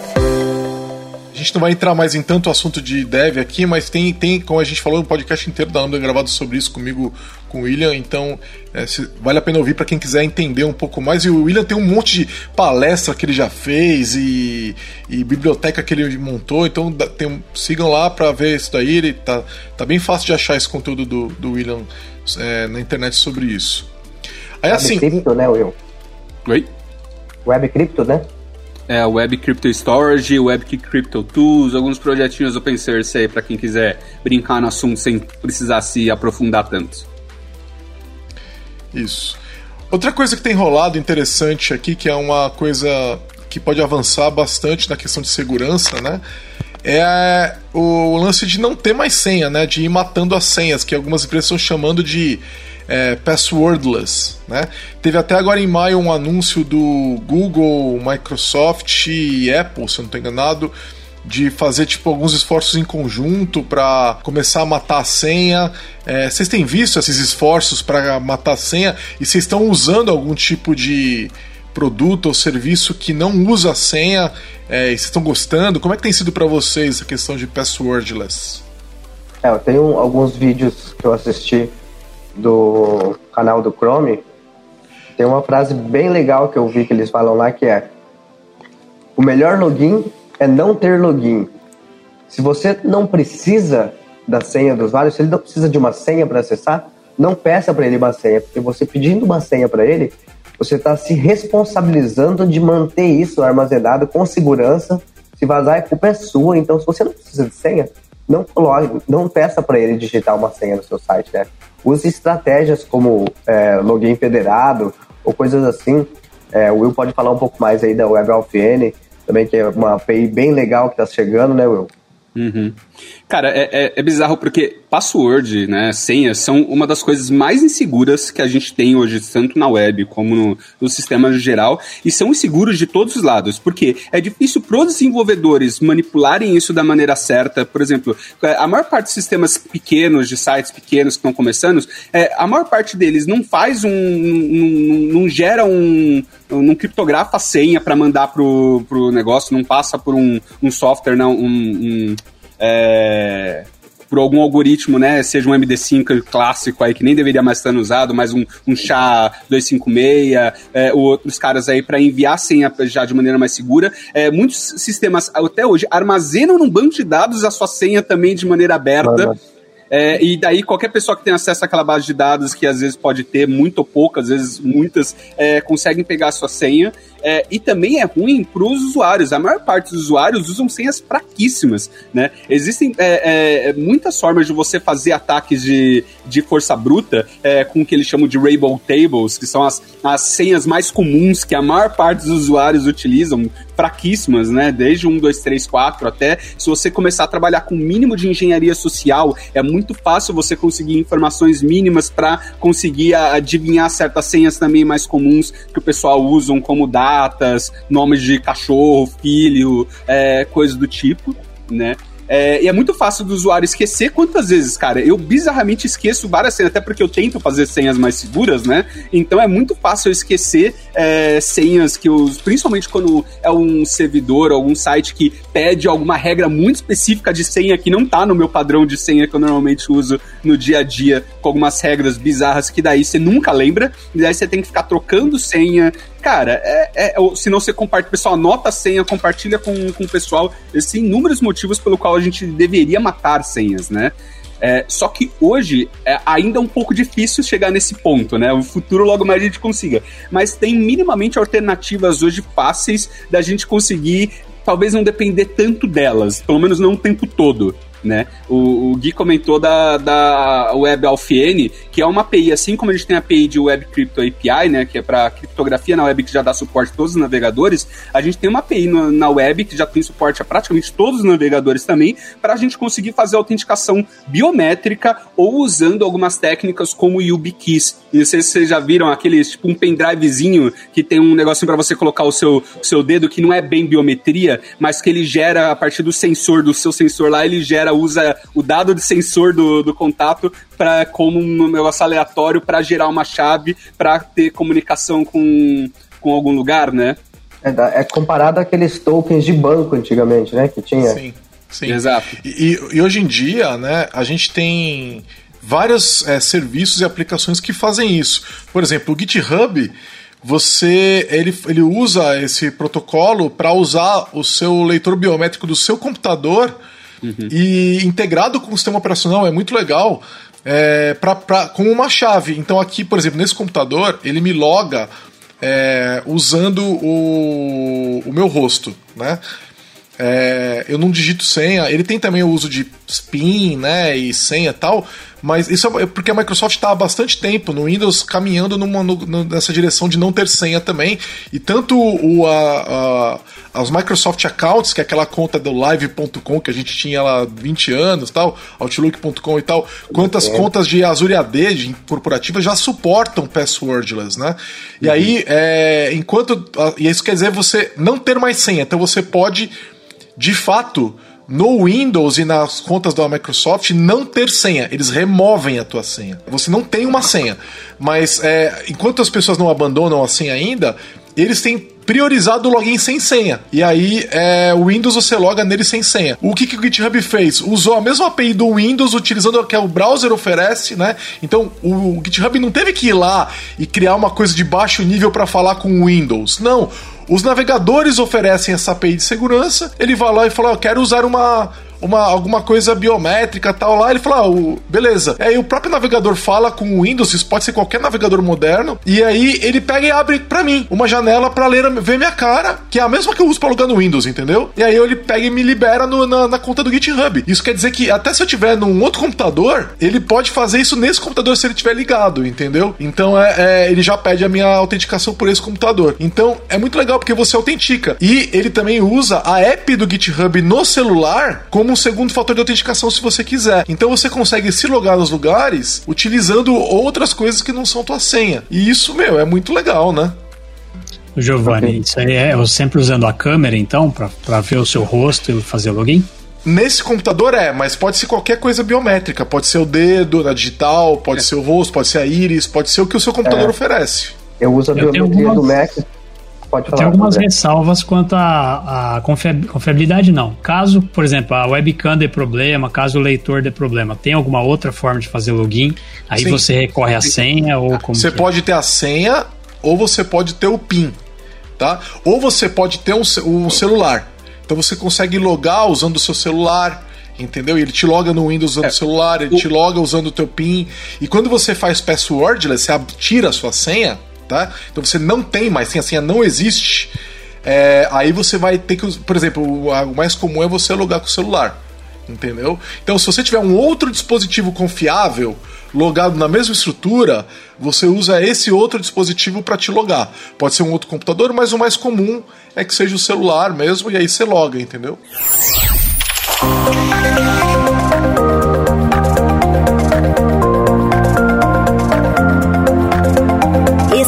A gente não vai entrar mais em tanto assunto de dev aqui, mas tem, tem como a gente falou, um podcast inteiro da Lambda gravado sobre isso comigo, com o William, então é, se- vale a pena ouvir para quem quiser entender um pouco mais. E o William tem um monte de palestra que ele já fez e, e biblioteca que ele montou, então tem- sigam lá para ver isso daí. Ele tá, tá bem fácil de achar esse conteúdo do, do William é, na internet sobre isso. Aí Web assim, Crypto, né, Will? Oi? Web Crypto, né? É, Web Crypto Storage, Web Crypto Tools, alguns projetinhos open source aí pra quem quiser brincar no assunto sem precisar se aprofundar tanto. Isso. Outra coisa que tem rolado interessante aqui, que é uma coisa que pode avançar bastante na questão de segurança, né? É o lance de não ter mais senha, né? De ir matando as senhas, que algumas empresas estão chamando de é, passwordless, né? Teve até agora em maio um anúncio do Google, Microsoft e Apple, se eu não estou enganado, de fazer tipo alguns esforços em conjunto para começar a matar a senha. É, vocês têm visto esses esforços para matar a senha e vocês estão usando algum tipo de produto ou serviço que não usa a senha é, e vocês estão gostando? Como é que tem sido para vocês a questão de passwordless? É, eu tenho alguns vídeos que eu assisti do canal do Chrome. Tem uma frase bem legal que eu vi que eles falam lá que é: O melhor login é não ter login. Se você não precisa da senha do usuário, se ele não precisa de uma senha para acessar, não peça para ele uma senha, porque você pedindo uma senha para ele, você está se responsabilizando de manter isso armazenado com segurança, Se vazar, a culpa é sua. Então, se você não precisa de senha, não coloque, não peça para ele digitar uma senha no seu site, né? Use estratégias como é, login federado ou coisas assim. É, o Will pode falar um pouco mais aí da WebAuthn, também que é uma API bem legal que está chegando, né, Will? Uhum. Cara, é, é, é, bizarro porque password, né, senhas, são uma das coisas mais inseguras que a gente tem hoje, tanto na web como no, no sistema geral, e são inseguros de todos os lados, porque é difícil para os desenvolvedores manipularem isso da maneira certa. Por exemplo, a maior parte dos sistemas pequenos, de sites pequenos que estão começando, é, a maior parte deles não faz um. não, não gera um. não criptografa a senha para mandar pro, pro negócio, não passa por um, um software, não, um, um é, por algum algoritmo, né? Seja um MD5 clássico aí que nem deveria mais estar usado, mas um, um SHA-256, é, outros caras aí para enviar senha já de maneira mais segura. É, muitos sistemas até hoje armazenam num banco de dados a sua senha também de maneira aberta. É, e daí qualquer pessoa que tem acesso àquela base de dados, que às vezes pode ter muito ou pouco, às vezes muitas, é, conseguem pegar a sua senha. É, e também é ruim para os usuários. A maior parte dos usuários usam senhas fraquíssimas, né? Existem é, é, muitas formas de você fazer ataques de, de força bruta é, com o que eles chamam de Rainbow Tables, que são as, as senhas mais comuns que a maior parte dos usuários utilizam, fraquíssimas, né? Desde 1, 2, 3, 4 até. Se você começar a trabalhar com o mínimo de engenharia social, é muito fácil você conseguir informações mínimas para conseguir adivinhar certas senhas também mais comuns que o pessoal usam como dados datas, nomes de cachorro, filho, é, coisas do tipo, né? É, e é muito fácil do usuário esquecer quantas vezes, cara. Eu bizarramente esqueço várias senhas, até porque eu tento fazer senhas mais seguras, né? Então é muito fácil eu esquecer é, senhas que eu. Principalmente quando é um servidor, algum site que pede alguma regra muito específica de senha que não tá no meu padrão de senha que eu normalmente uso no dia a dia, com algumas regras bizarras que daí você nunca lembra, e daí você tem que ficar trocando senha, cara, é, é, se não você compartilha, pessoal anota a senha, compartilha com, com o pessoal. Existem inúmeros motivos pelo qual a gente deveria matar senhas, né? É, só que hoje é ainda um pouco difícil chegar nesse ponto, né? O futuro logo mais a gente consiga. Mas tem minimamente alternativas hoje fáceis da gente conseguir, talvez não depender tanto delas, pelo menos não o tempo todo né? O, o Gui comentou da, da Web Alfn, que é uma API, assim como a gente tem a API de Web Crypto API, né? Que é para criptografia na web que já dá suporte a todos os navegadores, a gente tem uma API no, na web que já tem suporte a praticamente todos os navegadores também, para a gente conseguir fazer autenticação biométrica ou usando algumas técnicas como o YubiKeys. Não sei se vocês já viram aqueles, tipo um pendrivezinho que tem um negocinho para você colocar o seu, seu dedo, que não é bem biometria, mas que ele gera, a partir do sensor, do seu sensor lá, ele gera usa o dado de sensor do, do contato para como um negócio aleatório para gerar uma chave para ter comunicação com, com algum lugar, né? É, é comparado àqueles tokens de banco antigamente, né? Que tinha. Sim, sim. Exato. E, e hoje em dia, né, a gente tem vários é, serviços e aplicações que fazem isso. Por exemplo, o GitHub, você ele, ele usa esse protocolo para usar o seu leitor biométrico do seu computador Uhum. E integrado com o sistema operacional é muito legal. É, pra, pra, com uma chave. Então, aqui, por exemplo, nesse computador, ele me loga é, usando o, o meu rosto, né? É, eu não digito senha. Ele tem também o uso de spin, né, e senha e tal, mas isso é porque a Microsoft está há bastante tempo no Windows caminhando numa, no, nessa direção de não ter senha também. E tanto o, a, a, os Microsoft Accounts, que é aquela conta do live.com que a gente tinha lá 20 anos, tal, Outlook.com e tal, quanto as é. contas de Azure AD de corporativa já suportam passwordless, né? E uhum. aí, é, enquanto. E isso quer dizer você não ter mais senha, então você pode, de fato no Windows e nas contas da Microsoft não ter senha. Eles removem a tua senha. Você não tem uma senha. Mas é, enquanto as pessoas não abandonam a senha ainda, eles têm priorizado o login sem senha. E aí, é, o Windows você loga nele sem senha. O que, que o GitHub fez? Usou a mesma API do Windows, utilizando o que o browser oferece, né? Então, o, o GitHub não teve que ir lá e criar uma coisa de baixo nível para falar com o Windows. Não. Os navegadores oferecem essa API de segurança, ele vai lá e fala: Eu quero usar uma, uma, alguma coisa biométrica tal lá. Ele fala, ah, o, beleza. Aí o próprio navegador fala com o Windows, isso pode ser qualquer navegador moderno, e aí ele pega e abre para mim uma janela para ler, ver minha cara, que é a mesma que eu uso para logar no Windows, entendeu? E aí ele pega e me libera no, na, na, conta do GitHub. Isso quer dizer que até se eu tiver num outro computador, ele pode fazer isso nesse computador se ele tiver ligado, entendeu? Então é, é ele já pede a minha autenticação por esse computador. Então é muito legal porque você autentica. E ele também usa a app do GitHub no celular como um segundo fator de autenticação se você quiser. Então você consegue se logar nos lugares utilizando outras coisas que não são tua senha. E isso, meu, é muito legal, né? Giovanni, okay. isso aí é sempre usando a câmera, então, para ver o seu rosto e fazer o login? Nesse computador é, mas pode ser qualquer coisa biométrica. Pode ser o dedo na digital, pode é. ser o rosto, pode ser a íris, pode ser o que o seu computador é. oferece. Eu uso a eu biometria algumas... do Mac. Pode falar, Tem algumas ressalvas quanto à confiabilidade, não. Caso, por exemplo, a webcam dê problema, caso o leitor dê problema, tem alguma outra forma de fazer login? Aí Sim. você recorre à senha ou como. Você pode é? ter a senha ou você pode ter o PIN, tá? Ou você pode ter um, um celular. Então você consegue logar usando o seu celular, entendeu? E ele te loga no Windows usando é, o celular, ele o... te loga usando o teu PIN. E quando você faz passwordless, você tira a sua senha, tá? Então você não tem mais senha, a senha não existe. É, aí você vai ter que, por exemplo, o, mais comum é você logar com o celular, entendeu? Então se você tiver um outro dispositivo confiável, logado na mesma estrutura, você usa esse outro dispositivo para te logar. Pode ser um outro computador, mas o mais comum é que seja o celular mesmo, e aí você loga, entendeu?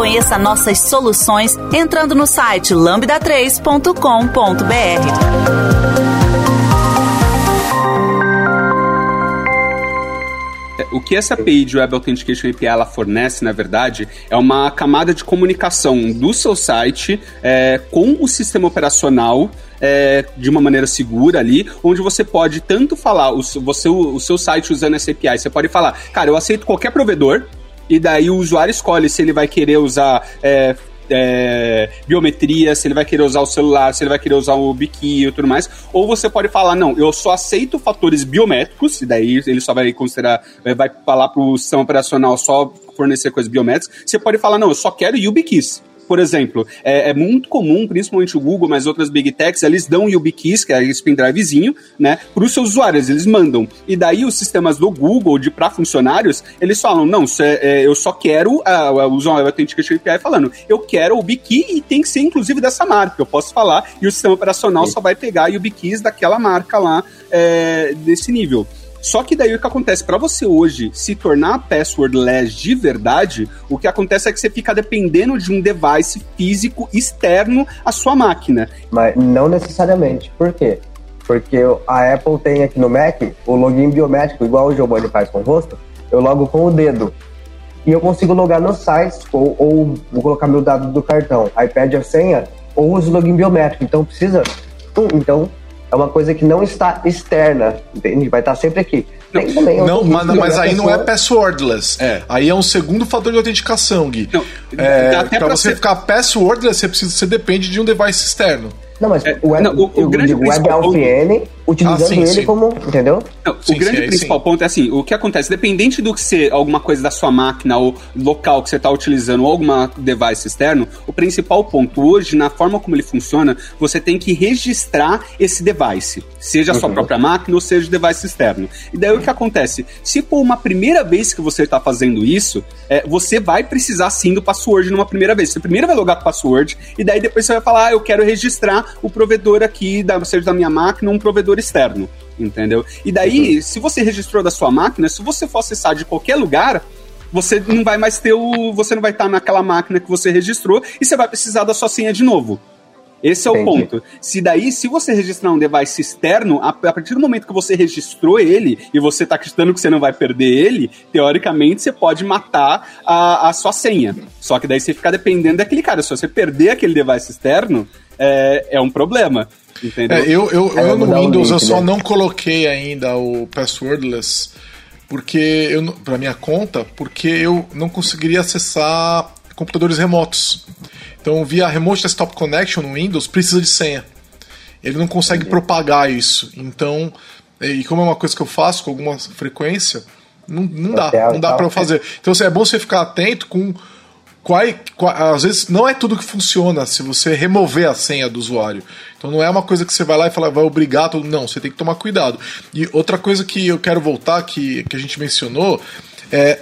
Conheça nossas soluções entrando no site lambda3.com.br. o que essa API de Web Authentication API ela fornece, na verdade, é uma camada de comunicação do seu site é, com o sistema operacional é, de uma maneira segura ali, onde você pode tanto falar o, você, o, o seu site usando essa API, você pode falar, cara, eu aceito qualquer provedor, e daí o usuário escolhe se ele vai querer usar é, é, biometria, se ele vai querer usar o celular, se ele vai querer usar o biquinho e tudo mais. Ou você pode falar, não, eu só aceito fatores biométricos, e daí ele só vai considerar, é, vai falar para o sistema operacional só fornecer coisas biométricas. Você pode falar, não, eu só quero YubiKeys por exemplo, é, é, muito comum, principalmente o Google, mas outras Big Techs, eles dão YubiKeys, que é esse pendrivezinho, né, para os seus usuários, eles mandam. E daí os sistemas do Google, de para funcionários, eles falam, não, é, eu só quero, uh, usam a Authentication API falando, eu quero o YubiKey e tem que ser inclusive dessa marca, eu posso falar, e o sistema operacional Sim. só vai pegar YubiKeys daquela marca lá, é, desse nível. Só que daí o que acontece? Para você hoje se tornar passwordless de verdade, o que acontece é que você fica dependendo de um device físico externo à sua máquina. Mas não necessariamente. Por quê? Porque a Apple tem aqui no Mac o login biométrico, igual o Giovanni faz com o rosto, eu logo com o dedo. E eu consigo logar no site, ou, ou vou colocar meu dado do cartão, pede a senha, ou uso login biométrico. Então precisa. Então é uma coisa que não está externa, entende? Vai estar sempre aqui. Tem também não, mas, mas aí não é passwordless. É. Aí é um segundo fator de autenticação, Gui. Não, é, para você ser... ficar passwordless, você, precisa, você depende de um device externo. Não, mas é, o, web, não, o, o grande web VPN utilizando ah, sim, ele sim. como, entendeu? Não, sim, o grande principal ponto é assim, o que acontece, dependente do que ser alguma coisa da sua máquina ou local que você está utilizando ou alguma device externo, o principal ponto hoje, na forma como ele funciona, você tem que registrar esse device, seja a sua uhum. própria máquina ou seja o device externo. E daí o que acontece? Se for uma primeira vez que você está fazendo isso, é, você vai precisar sim do password numa primeira vez. Você primeiro vai logar com o password e daí depois você vai falar, ah, eu quero registrar o provedor aqui, da, seja da minha máquina, um provedor externo, entendeu? E daí, uhum. se você registrou da sua máquina, se você for acessar de qualquer lugar, você não vai mais ter o. Você não vai estar naquela máquina que você registrou e você vai precisar da sua senha de novo. Esse é Entendi. o ponto. Se daí, se você registrar um device externo, a, a, partir do momento que você registrou ele e você está acreditando que você não vai perder ele, teoricamente você pode matar a, a sua senha. Só que daí você fica dependendo daquele cara. Se você perder aquele device externo, é, é um problema. Entendeu? É, eu, eu, eu no Windows link, eu só né? não coloquei ainda o passwordless porque eu para minha conta, porque eu não conseguiria acessar computadores remotos. Então, via Remote Desktop Connection no Windows, precisa de senha. Ele não consegue Entendi. propagar isso. Então, e como é uma coisa que eu faço com alguma frequência, não, não dá, não dá para eu fazer. Então, assim, é bom você ficar atento com qual, qual, às vezes não é tudo que funciona se você remover a senha do usuário. Então não é uma coisa que você vai lá e fala, vai obrigar todo Não, você tem que tomar cuidado. E outra coisa que eu quero voltar, que, que a gente mencionou, é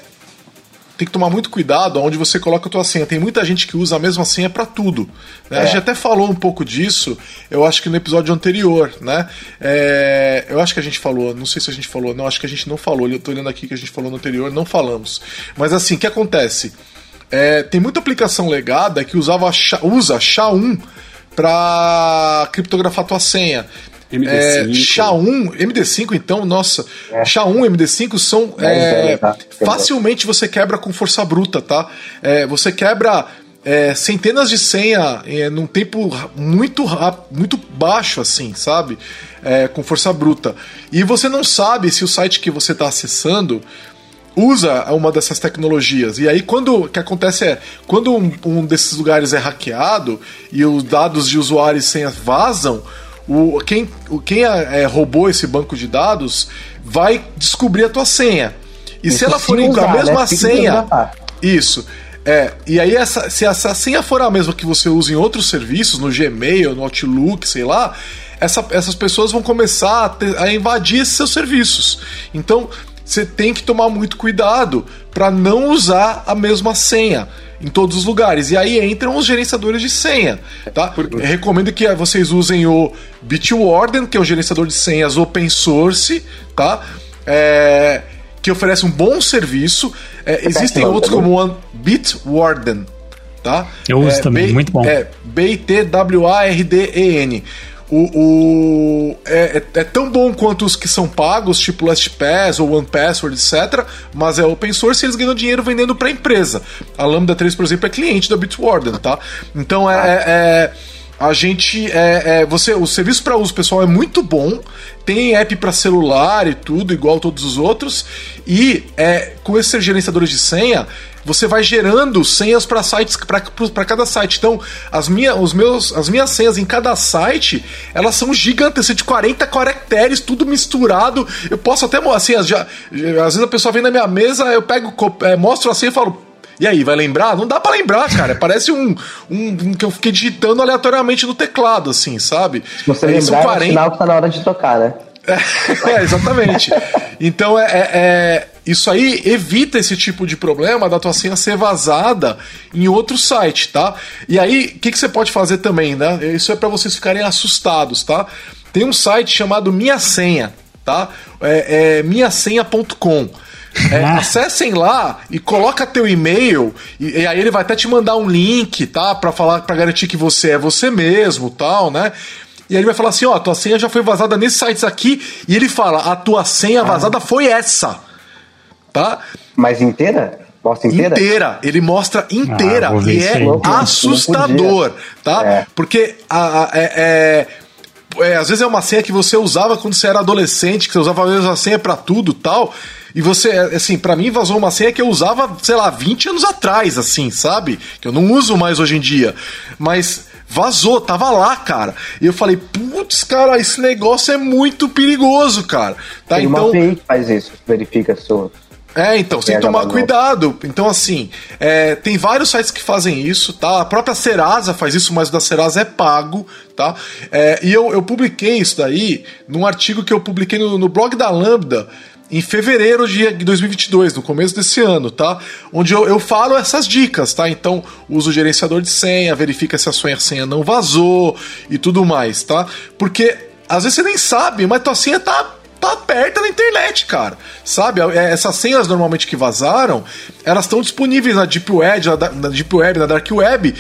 tem que tomar muito cuidado onde você coloca a tua senha. Tem muita gente que usa a mesma senha para tudo. Né? É. A gente até falou um pouco disso, eu acho que no episódio anterior, né? É, eu acho que a gente falou, não sei se a gente falou, não, acho que a gente não falou. Eu tô olhando aqui que a gente falou no anterior, não falamos. Mas assim, o que acontece? É, tem muita aplicação legada que usava usa SHA-1 para criptografar tua senha. MD5. É, SHA-1, MD5 então, nossa, é. SHA-1 MD5 são é, tá? facilmente você quebra com força bruta, tá? É, você quebra é, centenas de senha é, num tempo muito muito baixo, assim, sabe? É, com força bruta. E você não sabe se o site que você está acessando usa uma dessas tecnologias. E aí, quando o que acontece é, quando um, um desses lugares é hackeado e os dados de usuário e senha vazam, o, quem, o, quem é, é, roubou esse banco de dados vai descobrir a tua senha. E se ela for usar, a mesma né? senha. Isso. É, e aí essa, se essa senha for a mesma que você usa em outros serviços, no Gmail, no Outlook, sei lá, essa, essas pessoas vão começar a, ter, a invadir esses seus serviços. Então, você tem que tomar muito cuidado para não usar a mesma senha em todos os lugares. E aí entram os gerenciadores de senha, tá? Eu recomendo que vocês usem o Bitwarden, que é um gerenciador de senhas open source, tá? É, que oferece um bom serviço. É, existem outros como o Bitwarden, tá? Eu uso é, também, B, muito bom. É B-I-T-W-A-R-D-E-N. O, o é, é, é, tão bom quanto os que são pagos, tipo LastPass ou OnePassword, etc. Mas é open source e eles ganham dinheiro vendendo para empresa. A Lambda 3, por exemplo, é cliente da Bitwarden, tá? Então é, é, é a gente é, é, você o serviço para uso pessoal é muito bom tem app para celular e tudo igual todos os outros e é, com esses gerenciadores de senha você vai gerando senhas para sites para cada site. Então, as, minha, os meus, as minhas senhas em cada site, elas são gigantescas, de 40 caracteres, tudo misturado. Eu posso até assim, já, às vezes a pessoa vem na minha mesa, eu pego, é, mostro a senha e falo, e aí, vai lembrar? Não dá para lembrar, cara. [laughs] Parece um, um, um, que eu fiquei digitando aleatoriamente no teclado, assim, sabe? Se você é, lembrar, 40... é sinal que tá na hora de tocar, né? [laughs] É, exatamente. Então é, é, é, isso aí evita esse tipo de problema da tua senha ser vazada em outro site, tá? E aí, o que, que você pode fazer também, né? Isso é para vocês ficarem assustados, tá? Tem um site chamado Minha Senha, tá? É, é minhasenha.com. É, acessem lá e coloca teu e-mail e, e, aí ele vai até te mandar um link, tá? Para falar, para garantir que você é você mesmo, tal, né? E aí ele vai falar assim: ó, a tua senha já foi vazada nesses sites aqui. E ele fala: a tua senha ah. vazada foi essa. Tá? Mas inteira? Mostra inteira? Inteira. Ele mostra inteira. Ah, e é assustador, tá? É. Porque a, a é, é é, às vezes é uma senha que você usava quando você era adolescente, que você usava a mesma senha para tudo tal. E você, assim, para mim vazou uma senha que eu usava, sei lá, 20 anos atrás, assim, sabe? Que eu não uso mais hoje em dia. Mas Vazou, tava lá, cara. E eu falei, putz, cara, esse negócio é muito perigoso, cara. Tá, Tem então. Uma API que faz isso, verifica sua. É, então, tem que tomar cuidado. Então, assim, é, tem vários sites que fazem isso, tá? A própria Serasa faz isso, mas o da Serasa é pago, tá? É, e eu, eu publiquei isso daí num artigo que eu publiquei no, no blog da Lambda, em fevereiro de 2022, no começo desse ano, tá? Onde eu, eu falo essas dicas, tá? Então, usa o gerenciador de senha, verifica se a sua senha não vazou e tudo mais, tá? Porque às vezes você nem sabe, mas tua senha tá tá aberta na internet, cara. Sabe? É, essas senhas normalmente que vazaram, elas estão disponíveis na Deep Web, na, Deep Web, na Dark Web.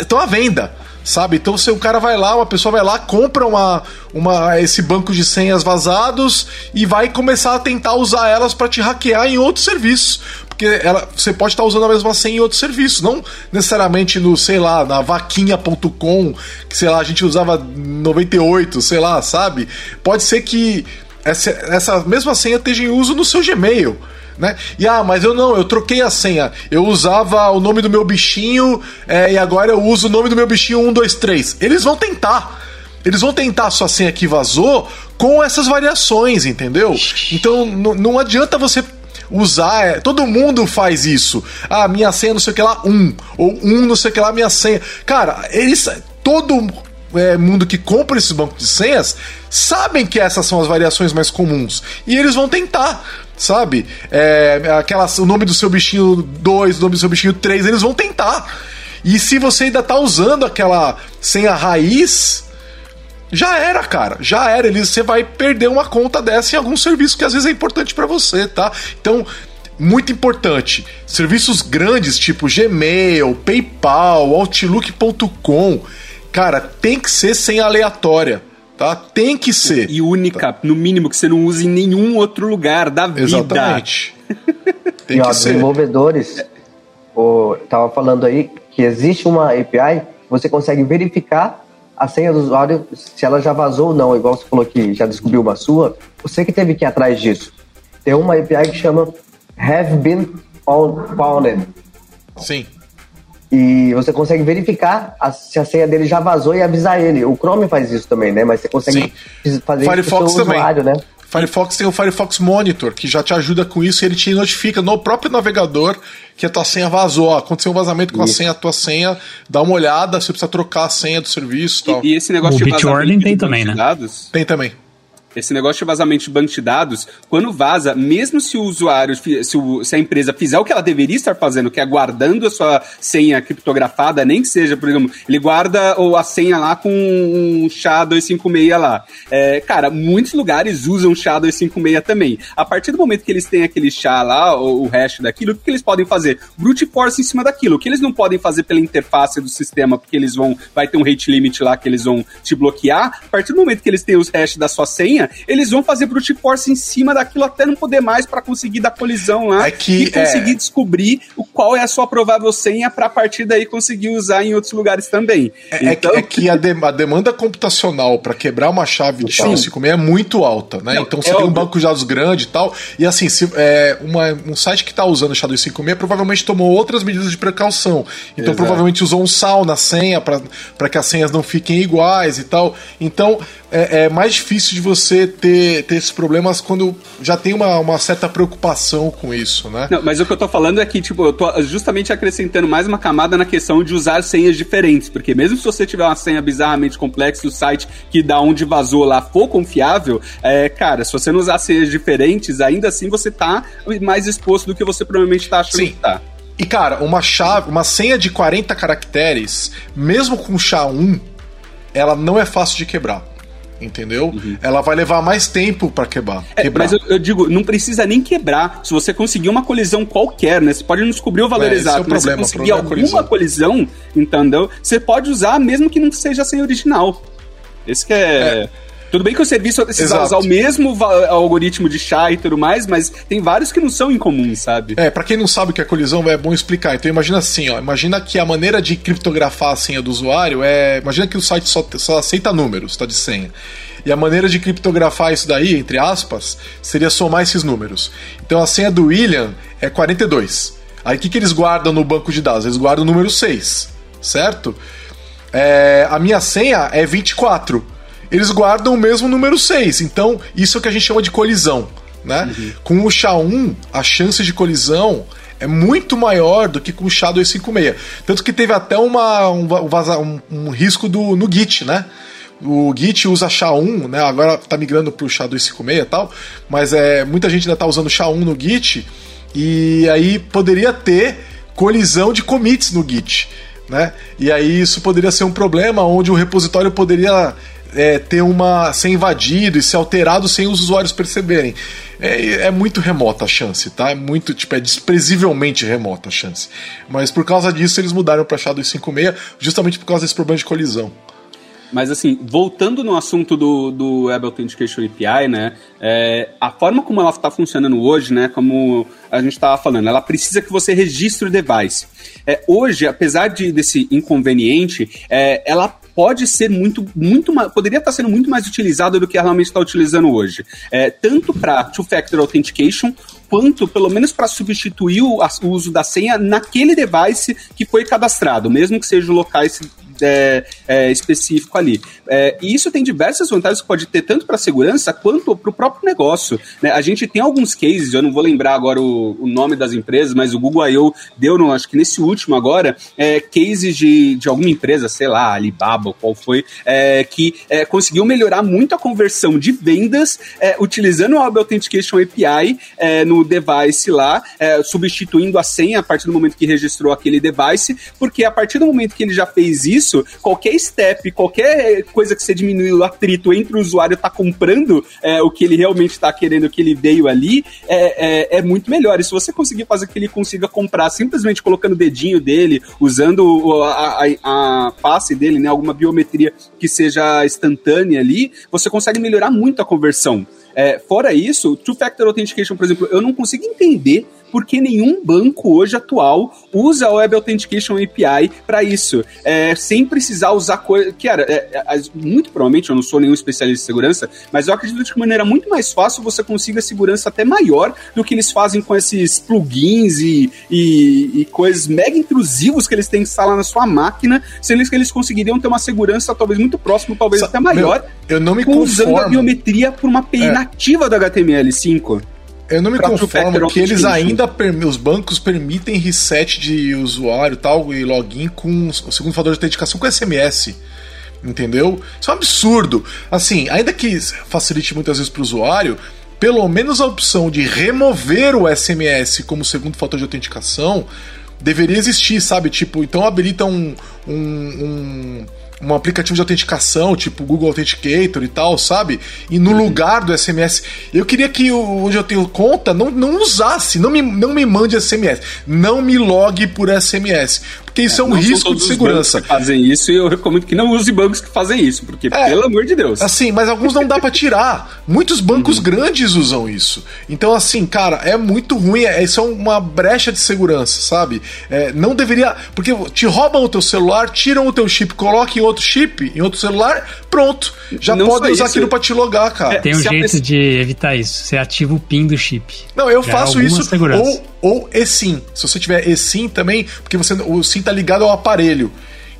estão à venda sabe? Então se o cara vai lá, uma pessoa vai lá, compra uma, uma esse banco de senhas vazados e vai começar a tentar usar elas para te hackear em outros serviços. Porque ela, você pode estar usando a mesma senha em outros serviços, não necessariamente no, sei lá, na vaquinha.com, que sei lá, a gente usava 98, sei lá, sabe? Pode ser que essa, essa mesma senha esteja em uso no seu Gmail né? E ah, mas eu não, eu troquei a senha. Eu usava o nome do meu bichinho é, e agora eu uso o nome do meu bichinho 123. Eles vão tentar. Eles vão tentar a sua senha que vazou com essas variações, entendeu? Então não adianta você usar. É, todo mundo faz isso. Ah, minha senha não sei o que lá, um. Ou um não sei o que lá, minha senha. Cara, eles. Todo é, mundo que compra esses bancos de senhas sabem que essas são as variações mais comuns. E eles vão tentar sabe? É, aquelas, o nome do seu bichinho 2, o nome do seu bichinho 3, eles vão tentar. E se você ainda tá usando aquela senha raiz, já era, cara. Já era. Você vai perder uma conta dessa em algum serviço que às vezes é importante para você, tá? Então, muito importante. Serviços grandes tipo Gmail, PayPal, Outlook.com, cara, tem que ser sem aleatória tá? Tem que ser. E única, tá? no mínimo, que você não use em nenhum outro lugar da vida. Exatamente. [laughs] Tem e, que ó, ser. desenvolvedores, o, tava falando aí que existe uma API, você consegue verificar a senha do usuário, se ela já vazou ou não, igual você falou que já descobriu uma sua, você que teve que ir atrás disso. Tem uma API que chama Have Been Found. Sim e você consegue verificar a, se a senha dele já vazou e avisar ele. O Chrome faz isso também, né? Mas você consegue Sim. fazer Firefox isso com o também. usuário, né? Firefox tem o Firefox Monitor, que já te ajuda com isso e ele te notifica no próprio navegador que a tua senha vazou. Aconteceu um vazamento com isso. a senha, a tua senha, dá uma olhada, você precisa trocar a senha do serviço e tal. E, esse negócio o de vazamento tem também, né? Dados, tem também. Esse negócio de vazamento de banco de dados, quando vaza, mesmo se o usuário, se, o, se, a empresa fizer o que ela deveria estar fazendo, que é guardando a sua senha criptografada, nem que seja, por exemplo, ele guarda a senha lá com um SHA-256 lá. É, cara, muitos lugares usam SHA-256 também. A partir do momento que eles têm aquele SHA lá, o, o hash daquilo, o que eles podem fazer? Brute force em cima daquilo. O que eles não podem fazer pela interface do sistema, porque eles vão, vai ter um rate limit lá que eles vão te bloquear. A partir do momento que eles têm os hash da sua senha, eles vão fazer brute force em cima daquilo até não poder mais para conseguir dar colisão lá é que, e conseguir é... descobrir o, qual é a sua provável senha para a partir daí conseguir usar em outros lugares também. É, é então... é que, a, de, a, demanda computacional para quebrar uma chave de SHA-256 é muito alta, né? Não, então você é tem um banco de dados grande e tal, e assim, se, é, uma, um site que está usando o SHA-256 provavelmente tomou outras medidas de precaução. Então Exato. provavelmente usou um sal na senha para que as senhas não fiquem iguais e tal. Então é, é mais difícil de você ter, ter esses problemas quando já tem uma, uma certa preocupação com isso, né? Não, mas o que eu tô falando é que, tipo, eu tô justamente acrescentando mais uma camada na questão de usar senhas diferentes, porque mesmo se você tiver uma senha bizarramente complexa do site que da onde vazou lá for confiável, é, cara, se você não usar senhas diferentes, ainda assim você tá mais exposto do que você provavelmente tá achando Sim. que tá. E cara, uma chave, uma senha de 40 caracteres, mesmo com SHA-1, ela não é fácil de quebrar entendeu? Uhum. Ela vai levar mais tempo para quebrar, é. Mas eu, eu, digo, não precisa nem quebrar. Se você conseguir uma colisão qualquer, né? Você pode não descobrir o valor é, exato, é o mas problema, se conseguir alguma colisão. colisão, entendeu? Você pode usar mesmo que não seja sem original. Esse que é... é. Tudo bem que o serviço precisa usar o mesmo algoritmo de chá e tudo mais, mas tem vários que não são incomuns, sabe? É, para quem não sabe o que é colisão, é bom explicar. Então imagina assim, ó, imagina que a maneira de criptografar a senha do usuário é, imagina que o site só, só aceita números, tá de senha. E a maneira de criptografar isso daí, entre aspas, seria somar esses números. Então a senha do William é 42. Aí o que, que eles guardam no banco de dados? Eles guardam o número 6, certo? É, a minha senha é 24 eles guardam o mesmo número 6. Então, isso é o que a gente chama de colisão. Né? Uhum. Com o SHA-1, a chance de colisão é muito maior do que com o SHA-256. Tanto que teve até uma, um, um, um risco do, no Git, né? O Git usa SHA-1, né? Agora tá migrando pro SHA-256 e tal, mas é, muita gente ainda tá usando SHA-1 no Git e aí poderia ter colisão de commits no Git, né? E aí isso poderia ser um problema onde o repositório poderia é, ter uma. ser invadido e ser alterado sem os usuários perceberem. É, é, muito remota a chance, tá? É muito, tipo, é desprezivelmente remota a chance. Mas por causa disso eles mudaram para SHA-256, justamente por causa desse problema de colisão. Mas assim, voltando no assunto do, do Web Authentication API, né? É, a forma como ela está funcionando hoje, né? Como a gente estava falando, ela precisa que você registre o device. É, hoje, apesar de, desse inconveniente, é, ela pode ser muito, muito poderia estar sendo muito mais utilizada do que realmente está utilizando hoje. É, tanto para Two-Factor Authentication, quanto, pelo menos, para substituir o, o, uso da senha naquele device que foi cadastrado, mesmo que seja locais é, é, específico ali. É, e isso tem diversas vantagens que pode ter tanto para a segurança quanto para o próprio negócio. Né? A gente tem alguns cases, eu não vou lembrar agora o, o nome das empresas, mas o Google I.O. deu, no, acho que nesse último agora, é, cases de, de alguma empresa, sei lá, Alibaba, qual foi, é, que conseguiu melhorar muito a conversão de vendas utilizando o Web Authentication API no device lá, substituindo a senha a partir do momento que registrou aquele device, porque a partir do momento que ele já fez isso, qualquer step, qualquer coisa que você diminui o atrito entre o usuário tá comprando é, o que ele realmente está querendo, o que ele veio ali, é, é, é, muito melhor. E se você conseguir fazer que ele consiga comprar simplesmente colocando o dedinho dele, usando a, a, a face dele, né, alguma biometria que seja instantânea ali, você consegue melhorar muito a conversão. É, fora isso, Two-Factor Authentication, por exemplo, eu não consigo entender porque nenhum banco hoje atual usa a Web Authentication API para isso, é, sem precisar usar coisa. Que era, é, é, muito provavelmente, eu não sou nenhum especialista em segurança, mas eu acredito que de maneira muito mais fácil você consiga segurança até maior do que eles fazem com esses plugins e, e, e coisas mega intrusivos que eles têm que instalar na sua máquina, sendo que eles conseguiriam ter uma segurança talvez muito próxima, talvez Sa até maior, meu, eu não me usando a biometria por uma API é. Nativa do HTML5. Eu não me conformo que eles ainda, os bancos permitem reset de usuário tal e login com o segundo fator de autenticação com SMS. Entendeu? Isso é um absurdo. Assim, ainda que facilite muitas vezes para o usuário, pelo menos a opção de remover o SMS como segundo fator de autenticação deveria existir, sabe? Tipo, então habilita um, um, um um aplicativo de autenticação, tipo Google Authenticator e tal, sabe? E no uhum. lugar do SMS. Eu queria que onde eu tenho conta não, não usasse, não me, não me mande SMS, não me logue por SMS porque isso é, é um risco de segurança. Que fazem isso e eu recomendo que não use bancos que fazem isso, porque, é, pelo amor de Deus. Assim, mas alguns não dá para tirar. Muitos bancos uhum. grandes usam isso. Então, assim, cara, é muito ruim. É, isso é uma brecha de segurança, sabe? É, não deveria. Porque te roubam o teu celular, tiram o teu chip, colocam em outro chip, em outro celular, pronto. Já não podem usar isso. aquilo para te logar, cara. É, Tem um jeito pessoa... de evitar isso. Você ativa o PIN do chip. Não, eu Já faço isso. Segurança. Ou, ou eSIM. Se você tiver eSIM também, porque você, o SIM tá ligado ao aparelho.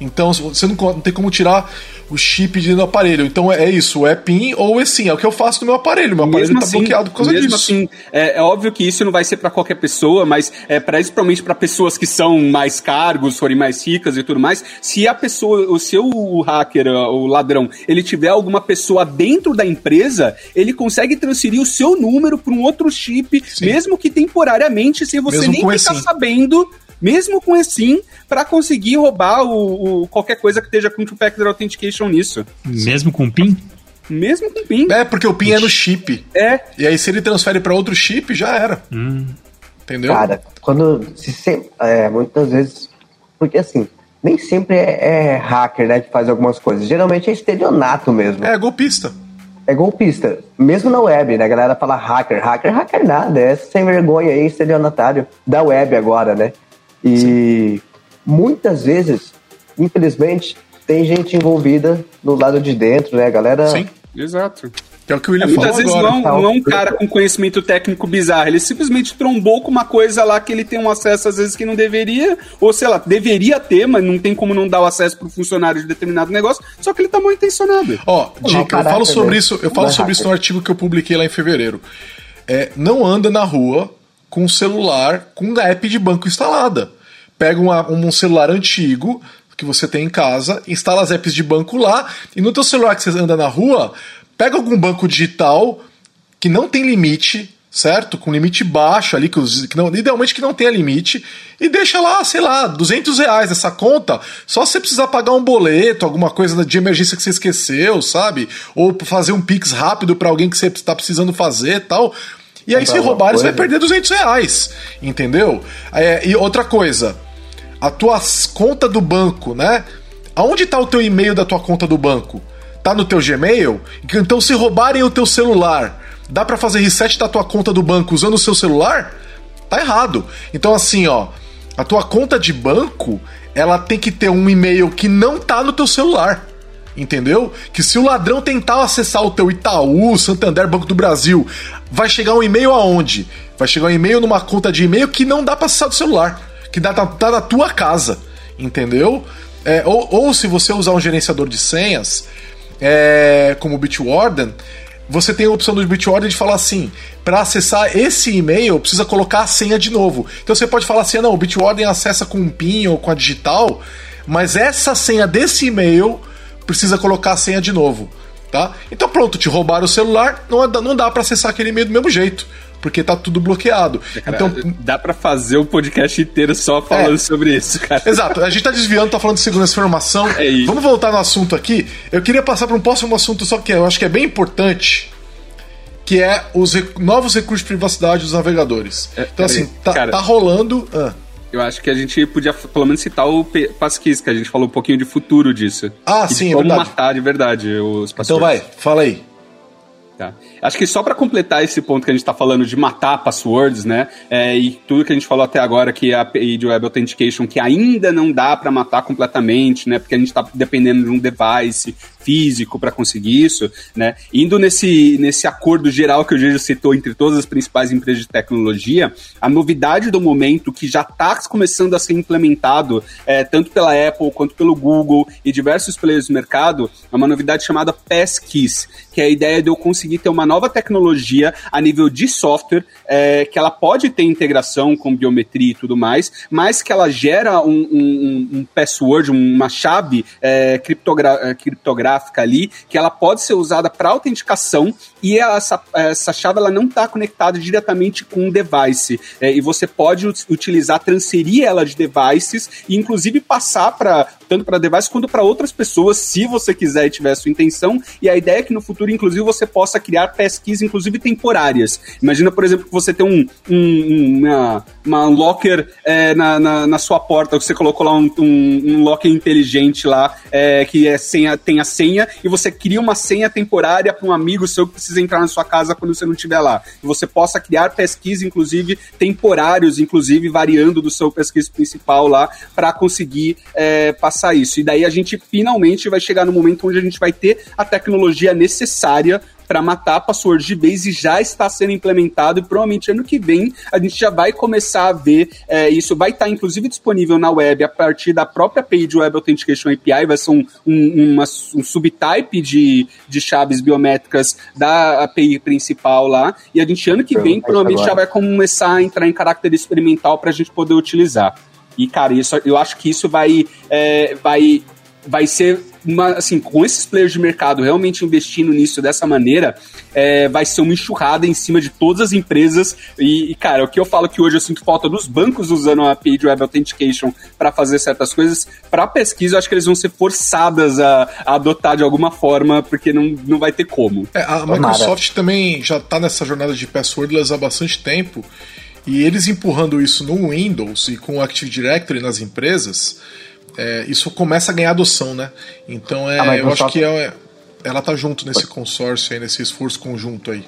Então você não, não tem como tirar o chip de dentro do aparelho. Então é isso, é PIN ou é sim. É o que eu faço no meu aparelho. Meu aparelho está assim, bloqueado por causa mesmo disso. Assim, é, é, óbvio que isso não vai ser para qualquer pessoa, mas é principalmente para pessoas que são mais cargos, forem mais ricas e tudo mais. Se a pessoa, o seu hacker, o ladrão, ele tiver alguma pessoa dentro da empresa, ele consegue transferir o seu número para um outro chip, sim. mesmo que temporariamente, sem você mesmo nem ficar sabendo mesmo com eSIM, para conseguir roubar o, o, qualquer coisa que esteja com Two-Factor Authentication nisso. Mesmo com PIN? Mesmo com PIN. É, porque o PIN é no chip. É. E aí, se ele transfere para outro chip, já era. Hum. Entendeu? Cara, quando. Se, se, é, muitas vezes. Porque assim, nem sempre é, é, hacker, né, que faz algumas coisas. Geralmente é estelionato mesmo. É, golpista. É golpista. Mesmo na web, né? A galera fala hacker. Hacker, hacker nada. É sem vergonha aí, estelionatário da web agora, né? E Sim. muitas vezes, infelizmente, tem gente envolvida no lado de dentro, né, galera? Sim, exato. é o que o William é, Muitas vezes agora. não, não é um cara com conhecimento técnico bizarro, ele simplesmente trombou com uma coisa lá que ele tem um acesso às vezes que não deveria, ou sei lá, deveria ter, mas não tem como não dar o acesso pro funcionário de determinado negócio, só que ele tá mal intencionado. Ó, oh, dica, eu falo sobre isso, eu falo sobre isso no artigo que eu publiquei lá em fevereiro. É, não anda na rua com um celular com app de banco instalada. Pega uma, um celular antigo que você tem em casa, instala as apps de banco lá e no teu celular que você anda na rua, pega algum banco digital que não tem limite, certo? Com limite baixo ali, que, que não, idealmente que não tenha limite, e deixa lá, sei lá, 200 reais essa conta, só se você precisar pagar um boleto, alguma coisa de emergência que você esqueceu, sabe? Ou fazer um pix rápido para alguém que você está precisando fazer tal. E aí, se roubar, você vai perder 200 reais, entendeu? É, e outra coisa, a tua conta do banco, né? Aonde está o teu e-mail da tua conta do banco? Tá no teu Gmail? Então, se roubarem o teu celular, dá para fazer reset da tua conta do banco usando o seu celular? Tá errado. Então, assim, ó, a tua conta de banco, ela tem que ter um e-mail que não tá no teu celular. Entendeu? Que se o ladrão tentar acessar o teu Itaú, Santander, Banco do Brasil, vai chegar um e-mail aonde? Vai chegar um e-mail numa conta de e-mail que não dá para acessar do celular, que dá, tá, tá na tua casa, entendeu? É, ou, ou se você usar um gerenciador de senhas, é, como o Bitwarden, você tem a opção do Bitwarden de falar assim: para acessar esse e-mail, precisa colocar a senha de novo. Então você pode falar assim: não, o Bitwarden acessa com um PIN ou com a digital, mas essa senha desse e-mail precisa colocar a senha de novo. Tá? Então pronto, te roubaram o celular, não, não dá para acessar aquele e-mail do mesmo jeito porque tá tudo bloqueado. Cara, então dá para fazer o um podcast inteiro só falando é, sobre isso, cara. Exato. A gente tá desviando, tá falando de segurança de informação. É isso. Vamos voltar no assunto aqui. Eu queria passar para um próximo assunto só que eu acho que é bem importante, que é os novos recursos de privacidade dos navegadores. É, então assim, tá, cara, tá rolando. Ah. Eu acho que a gente podia pelo menos citar o Pasquis, que a gente falou um pouquinho de futuro disso. Ah, sim, de como é verdade. matar de verdade os passwords. Então vai, fala aí. Tá. Acho que só para completar esse ponto que a gente está falando de matar passwords, né? É, e tudo que a gente falou até agora, que a API de Web Authentication, que ainda não dá para matar completamente, né? Porque a gente está dependendo de um device físico para conseguir isso, né? Indo nesse, nesse acordo geral que o Gênio citou entre todas as principais empresas de tecnologia, a novidade do momento que já está começando a ser implementado, é, tanto pela Apple quanto pelo Google e diversos players do mercado, é uma novidade chamada Passkeys, que é a ideia de eu conseguir ter uma nova tecnologia a nível de software, é, que ela pode ter integração com biometria e tudo mais, mas que ela gera um, um, um password, uma chave é, criptogra criptográfica ali, que ela pode ser usada para autenticação e essa, essa chave ela não está conectada diretamente com um device. É, e você pode utilizar, transferir ela de devices e inclusive passar para tanto para device quanto para outras pessoas, se você quiser e tiver a sua intenção. E a ideia é que no futuro, inclusive, você possa criar pesquisas, inclusive temporárias. Imagina, por exemplo, que você tem um, um uma, uma locker é, na, na, na, sua porta, você colocou lá um, um, um locker inteligente lá, é, que é senha, tem a senha, e você cria uma senha temporária para um amigo seu que precisa entrar na sua casa quando você não estiver lá. E você possa criar pesquisas, inclusive, temporários, inclusive, variando do seu pesquisa principal lá, para conseguir é, passar isso. E daí a gente finalmente vai chegar no momento onde a gente vai ter a tecnologia necessária para matar passwords de base já está sendo implementado e provavelmente ano que vem a gente já vai começar a ver é, isso. Vai estar tá, inclusive disponível na web a partir da própria page Web Authentication API, vai ser um, um, uma, um subtype de, de chaves biométricas da API principal lá. E a gente ano que vem provavelmente já vai começar a entrar em caráter experimental para a gente poder utilizar. E, cara, isso, eu acho que isso vai, é, vai, vai ser uma, assim, com esses players de mercado realmente investindo nisso dessa maneira, é, vai ser uma enxurrada em cima de todas as empresas. E, e, cara, o que eu falo que hoje eu sinto falta dos bancos usando a API de Web Authentication para fazer certas coisas, para pesquisa, eu acho que eles vão ser forçadas a, a, adotar de alguma forma, porque não, não vai ter como. É, a Microsoft também já está nessa jornada de passwordless há bastante tempo. E eles empurrando isso no Windows e com o Active Directory nas empresas, é, isso começa a ganhar adoção, né? Então é, eu acho que é, ela tá junto nesse consórcio aí, nesse esforço conjunto aí.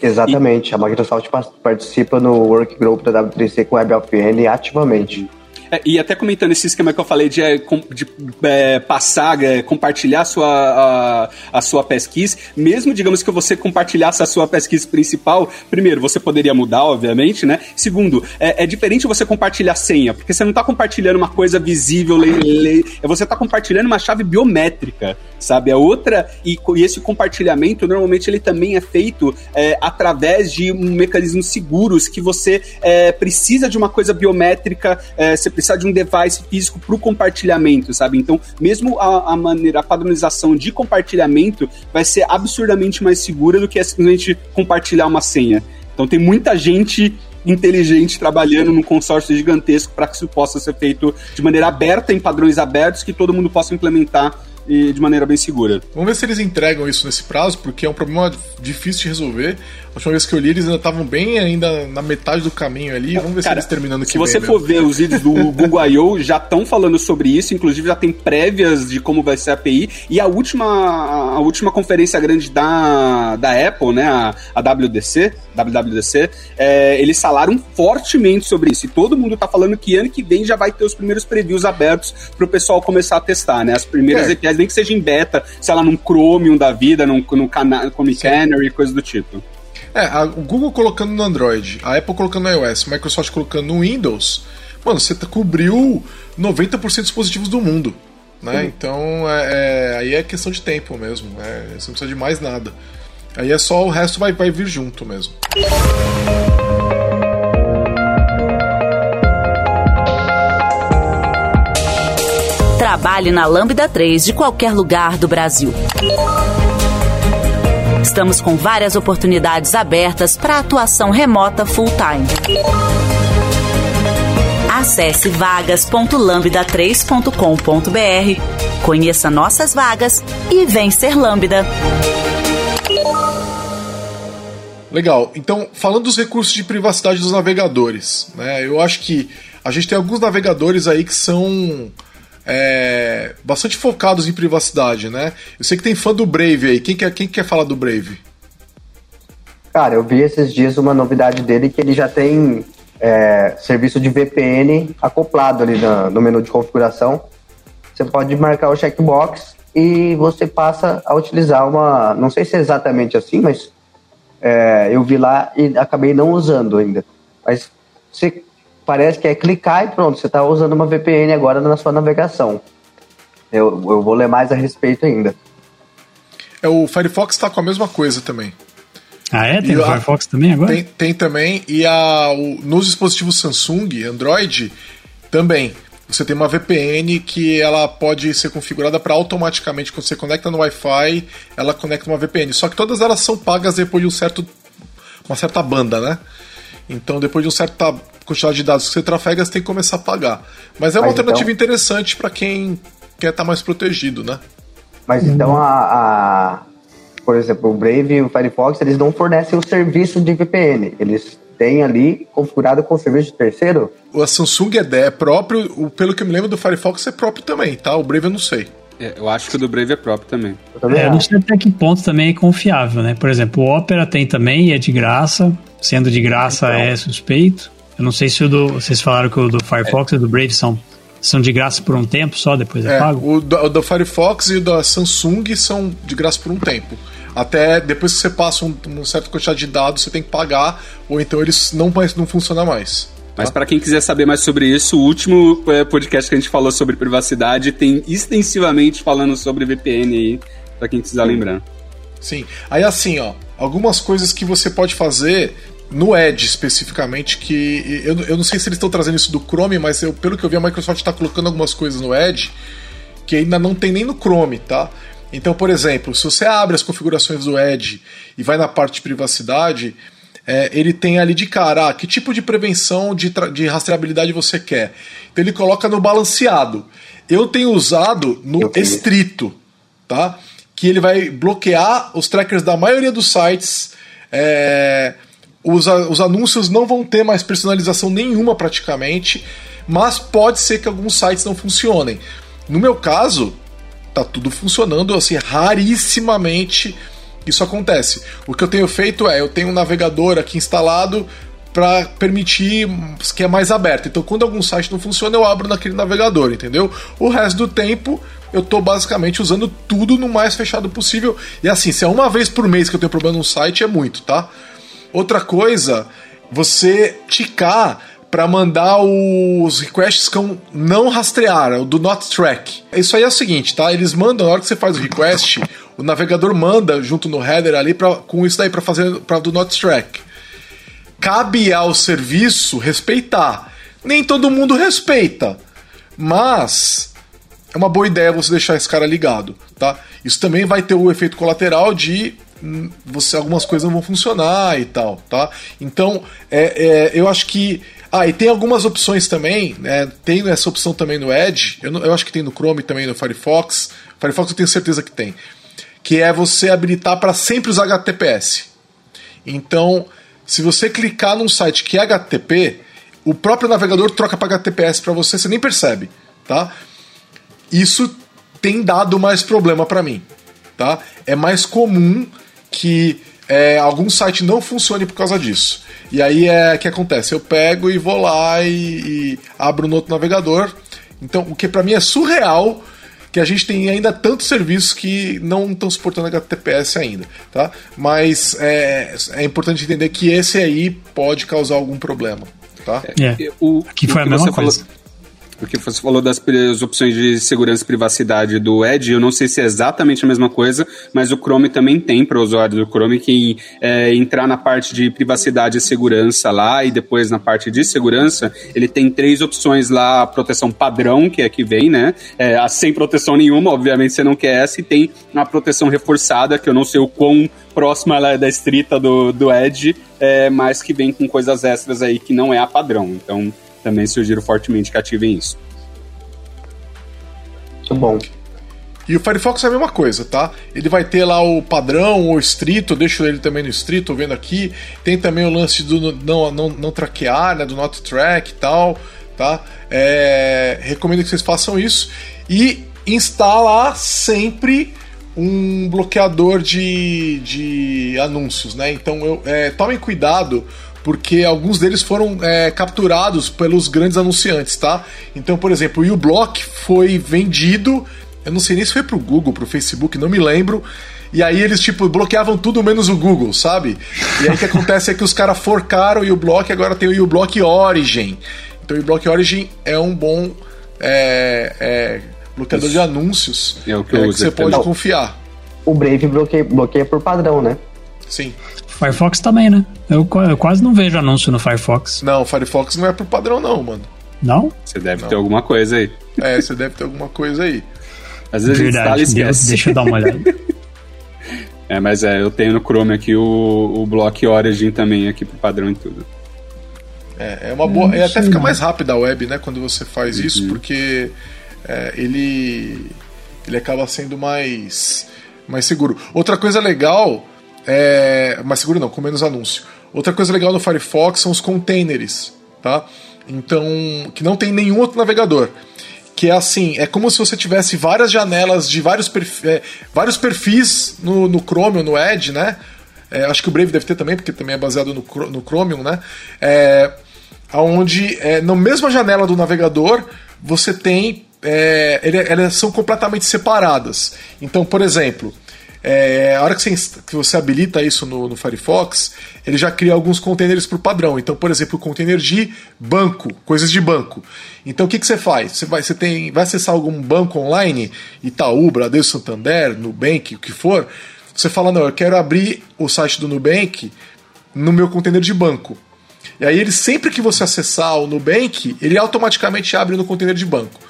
Exatamente, e... a Microsoft participa no Work Group da W3C com WebFN ativamente. É, e até comentando esse esquema que eu falei de, é, de é, passar, é, compartilhar a sua, a, a, sua pesquisa, mesmo, digamos que você compartilhasse a sua pesquisa principal, primeiro, você poderia mudar, obviamente, né? Segundo, é, é diferente você compartilhar senha, porque você não está compartilhando uma coisa visível, le, le, você está compartilhando uma chave biométrica, sabe? É outra, e, e, esse compartilhamento, normalmente, ele também é feito é, através de um mecanismos seguros que você precisa de uma coisa biométrica, você precisa de um device físico para o compartilhamento, sabe? Então, mesmo a, a, maneira, a padronização de compartilhamento vai ser absurdamente mais segura do que simplesmente compartilhar uma senha. Então tem muita gente inteligente trabalhando num consórcio gigantesco para que isso possa ser feito de maneira aberta, em padrões abertos, que todo mundo possa implementar e de maneira bem segura. Vamos ver se eles entregam isso nesse prazo, porque é um problema difícil de resolver. A última vez que eu li, eles ainda estavam bem ainda na metade do caminho ali. Vamos ver Cara, se eles terminando Se você for ver os vídeos do [laughs] Google I.O., já estão falando sobre isso, inclusive já tem prévias de como vai ser a API. E a última, a última conferência grande da, da Apple, né, a, a WDC, WWDC, é, eles falaram fortemente sobre isso. E todo mundo está falando que ano que vem já vai ter os primeiros previews abertos para o pessoal começar a testar, né? As primeiras é. APIs, nem que seja em beta, sei lá, num Chromium da vida, num, num canal, como Canary, coisa do tipo. É, a, o Google colocando no Android, a Apple colocando no iOS, a Microsoft colocando no Windows, mano, você cobriu 90% dos dispositivos do mundo. Né? Então, é, é, aí é questão de tempo mesmo. É, você não precisa de mais nada. Aí é só o resto vai, vai vir junto mesmo. Trabalhe na Lambda 3 de qualquer lugar do Brasil. Estamos com várias oportunidades abertas para atuação remota full-time. Acesse vagas.lambda3.com.br, conheça nossas vagas e vem ser Lambda. Legal. Então, falando dos recursos de privacidade dos navegadores, né? Eu acho que a gente tem alguns navegadores aí que são é, bastante focados em privacidade, né? Eu sei que tem fã do Brave aí. Quem quer, quem quer falar do Brave? Cara, eu vi esses dias uma novidade dele que ele já tem é, serviço de VPN acoplado ali no, menu de configuração. Você pode marcar o checkbox e você passa a utilizar uma. Não sei se é exatamente assim, mas é, eu vi lá e acabei não usando ainda. Mas você parece que é clicar e pronto, você está usando uma VPN agora na sua navegação. Eu, eu vou ler mais a respeito ainda. É, o Firefox está com a mesma coisa também. Ah, é? Tem e o Firefox também agora? Tem, tem também. E a, o, nos dispositivos Samsung, Android, também. Você tem uma VPN que ela pode ser configurada para automaticamente, quando você conecta no Wi-Fi, ela conecta uma VPN. Só que todas elas são pagas depois de um certo, uma certa banda, né? Então, depois de uma certa quantidade de dados que você trafega, você tem que começar a pagar. Mas é uma Mas alternativa então... interessante para quem quer estar tá mais protegido, né? Mas então a, a, por exemplo, o Brave e o Firefox, eles não fornecem o serviço de VPN. Eles têm ali configurado com o serviço de terceiro? O Samsung é, é próprio, o, pelo que eu me lembro do Firefox é próprio também, tá? O Brave eu não sei. É, eu acho que o do Brave é próprio também. Eu, também é, eu não sei até que ponto também é confiável, né? Por exemplo, o Opera tem também e é de graça. Sendo de graça então. é suspeito. Eu não sei se o do. Vocês falaram que o do Firefox é. e o do Brave são, são de graça por um tempo só, depois é, é pago? O do, o do Firefox e o da Samsung são de graça por um tempo. Até depois que você passa um, uma certa quantidade de dados, você tem que pagar, ou então eles não, não funcionam mais. Mas para quem quiser saber mais sobre isso, o último é, podcast que a gente falou sobre privacidade tem extensivamente falando sobre VPN aí, para quem quiser lembrar. Sim. Aí assim, ó, algumas coisas que você pode fazer no Edge especificamente, que eu, eu não sei se eles estão trazendo isso do Chrome, mas eu, pelo que eu vi, a Microsoft está colocando algumas coisas no Edge que ainda não tem nem no Chrome, tá? Então, por exemplo, se você abre as configurações do Edge e vai na parte de privacidade, é, ele tem ali de cara ah, que tipo de prevenção de, de rastreabilidade você quer. Então ele coloca no balanceado. Eu tenho usado no estrito, tá? Que ele vai bloquear os trackers da maioria dos sites. É, os, os anúncios não vão ter mais personalização nenhuma praticamente, mas pode ser que alguns sites não funcionem. No meu caso, tá tudo funcionando assim rarissimamente isso acontece. O que eu tenho feito é eu tenho um navegador aqui instalado para permitir que é mais aberto. Então, quando algum site não funciona, eu abro naquele navegador, entendeu? O resto do tempo eu estou basicamente usando tudo no mais fechado possível. E assim, se é uma vez por mês que eu tenho problema no site, é muito, tá? Outra coisa, você ticar para mandar os requests com não rastrear, o do not track. Isso aí é o seguinte, tá? Eles mandam, na hora que você faz o request, o navegador manda junto no header ali pra, com isso daí para fazer para do not track. Cabe ao serviço respeitar. Nem todo mundo respeita, mas é uma boa ideia você deixar esse cara ligado, tá? Isso também vai ter o efeito colateral de você algumas coisas não vão funcionar e tal, tá? Então, é, é, eu acho que ah, e tem algumas opções também, né? Tem essa opção também no Edge, eu, eu acho que tem no Chrome também, no Firefox. Firefox eu tenho certeza que tem. Que é você habilitar para sempre usar HTTPS. Então, se você clicar num site que é HTTP, o próprio navegador troca para HTTPS para você, você nem percebe, tá? Isso tem dado mais problema para mim, tá? É mais comum que é, algum site não funcione por causa disso. E aí é que acontece, eu pego e vou lá e, e abro no outro navegador. Então, o que para mim é surreal que a gente tem ainda tantos serviços que não estão suportando HTTPS ainda, tá? Mas é, é importante entender que esse aí pode causar algum problema, tá? É, o, que foi a mesma coisa. Falou porque você falou das opções de segurança e privacidade do Edge, eu não sei se é exatamente a mesma coisa, mas o Chrome também tem para o usuário do Chrome que é, entrar na parte de privacidade e segurança lá e depois na parte de segurança, ele tem três opções lá, a proteção padrão, que é que vem, né? É, a sem proteção nenhuma, obviamente você não quer essa, e tem a proteção reforçada, que eu não sei o quão próxima ela é da estrita do, do Edge, é, mas que vem com coisas extras aí que não é a padrão. Então, também sugiro fortemente que ativem isso. Muito bom. E o Firefox é a mesma coisa, tá? Ele vai ter lá o padrão, o estrito, eu deixo ele também no estrito, tô vendo aqui. Tem também o lance do não, não, não traquear, né? Do not track e tal, tá? É, recomendo que vocês façam isso. E instalar sempre um bloqueador de, de anúncios, né? Então eu, é, tomem cuidado porque alguns deles foram é, capturados pelos grandes anunciantes, tá? Então, por exemplo, o uBlock foi vendido, eu não sei nem se foi pro Google, pro Facebook, não me lembro. E aí eles, tipo, bloqueavam tudo menos o Google, sabe? E aí o que acontece é que os caras forcaram o uBlock e agora tem o uBlock Origin. Então o uBlock Origin é um bom é, é, bloqueador Isso. de anúncios é o que, é, que você pode confiar. O Brave bloqueia, bloqueia por padrão, né? Sim. Firefox também, né? Eu, eu, quase não vejo anúncio no Firefox. Não, o Firefox não é por padrão, não, mano. Não? Você deve não. ter alguma coisa aí. É, você deve ter alguma coisa aí. Às vezes Verdade, instala e esquece. deixa eu dar uma olhada. [laughs] é, mas é, eu tenho no Chrome aqui o, o Block Origin também aqui pro padrão e tudo. É, é uma boa. E até fica mais rápida a web, né, quando você faz uhum. isso, porque é, ele ele acaba sendo mais mais seguro. Outra coisa legal é, mais seguro não, com menos anúncio. Outra coisa legal no Firefox são os containers, tá? Então, que não tem nenhum outro navegador. Que é assim, é como se você tivesse várias janelas de vários, perfis, é, vários perfis no, no Chromium, no Edge, né? É, acho que o Brave deve ter também, porque também é baseado no, no Chromium, né? É, onde, é, na mesma janela do navegador, você tem. É, elas são completamente separadas. Então, por exemplo, é, a hora que você, que você habilita isso no, no, Firefox, ele já cria alguns containers por padrão. Então, por exemplo, o container de banco, coisas de banco. Então, o que, que você faz? Você vai, você tem, vai acessar algum banco online, Itaú, Bradesco, Santander, Nubank, o que for. Você fala, não, eu quero abrir o site do Nubank no meu container de banco. E aí, ele sempre que você acessar o Nubank, ele automaticamente abre no container de banco.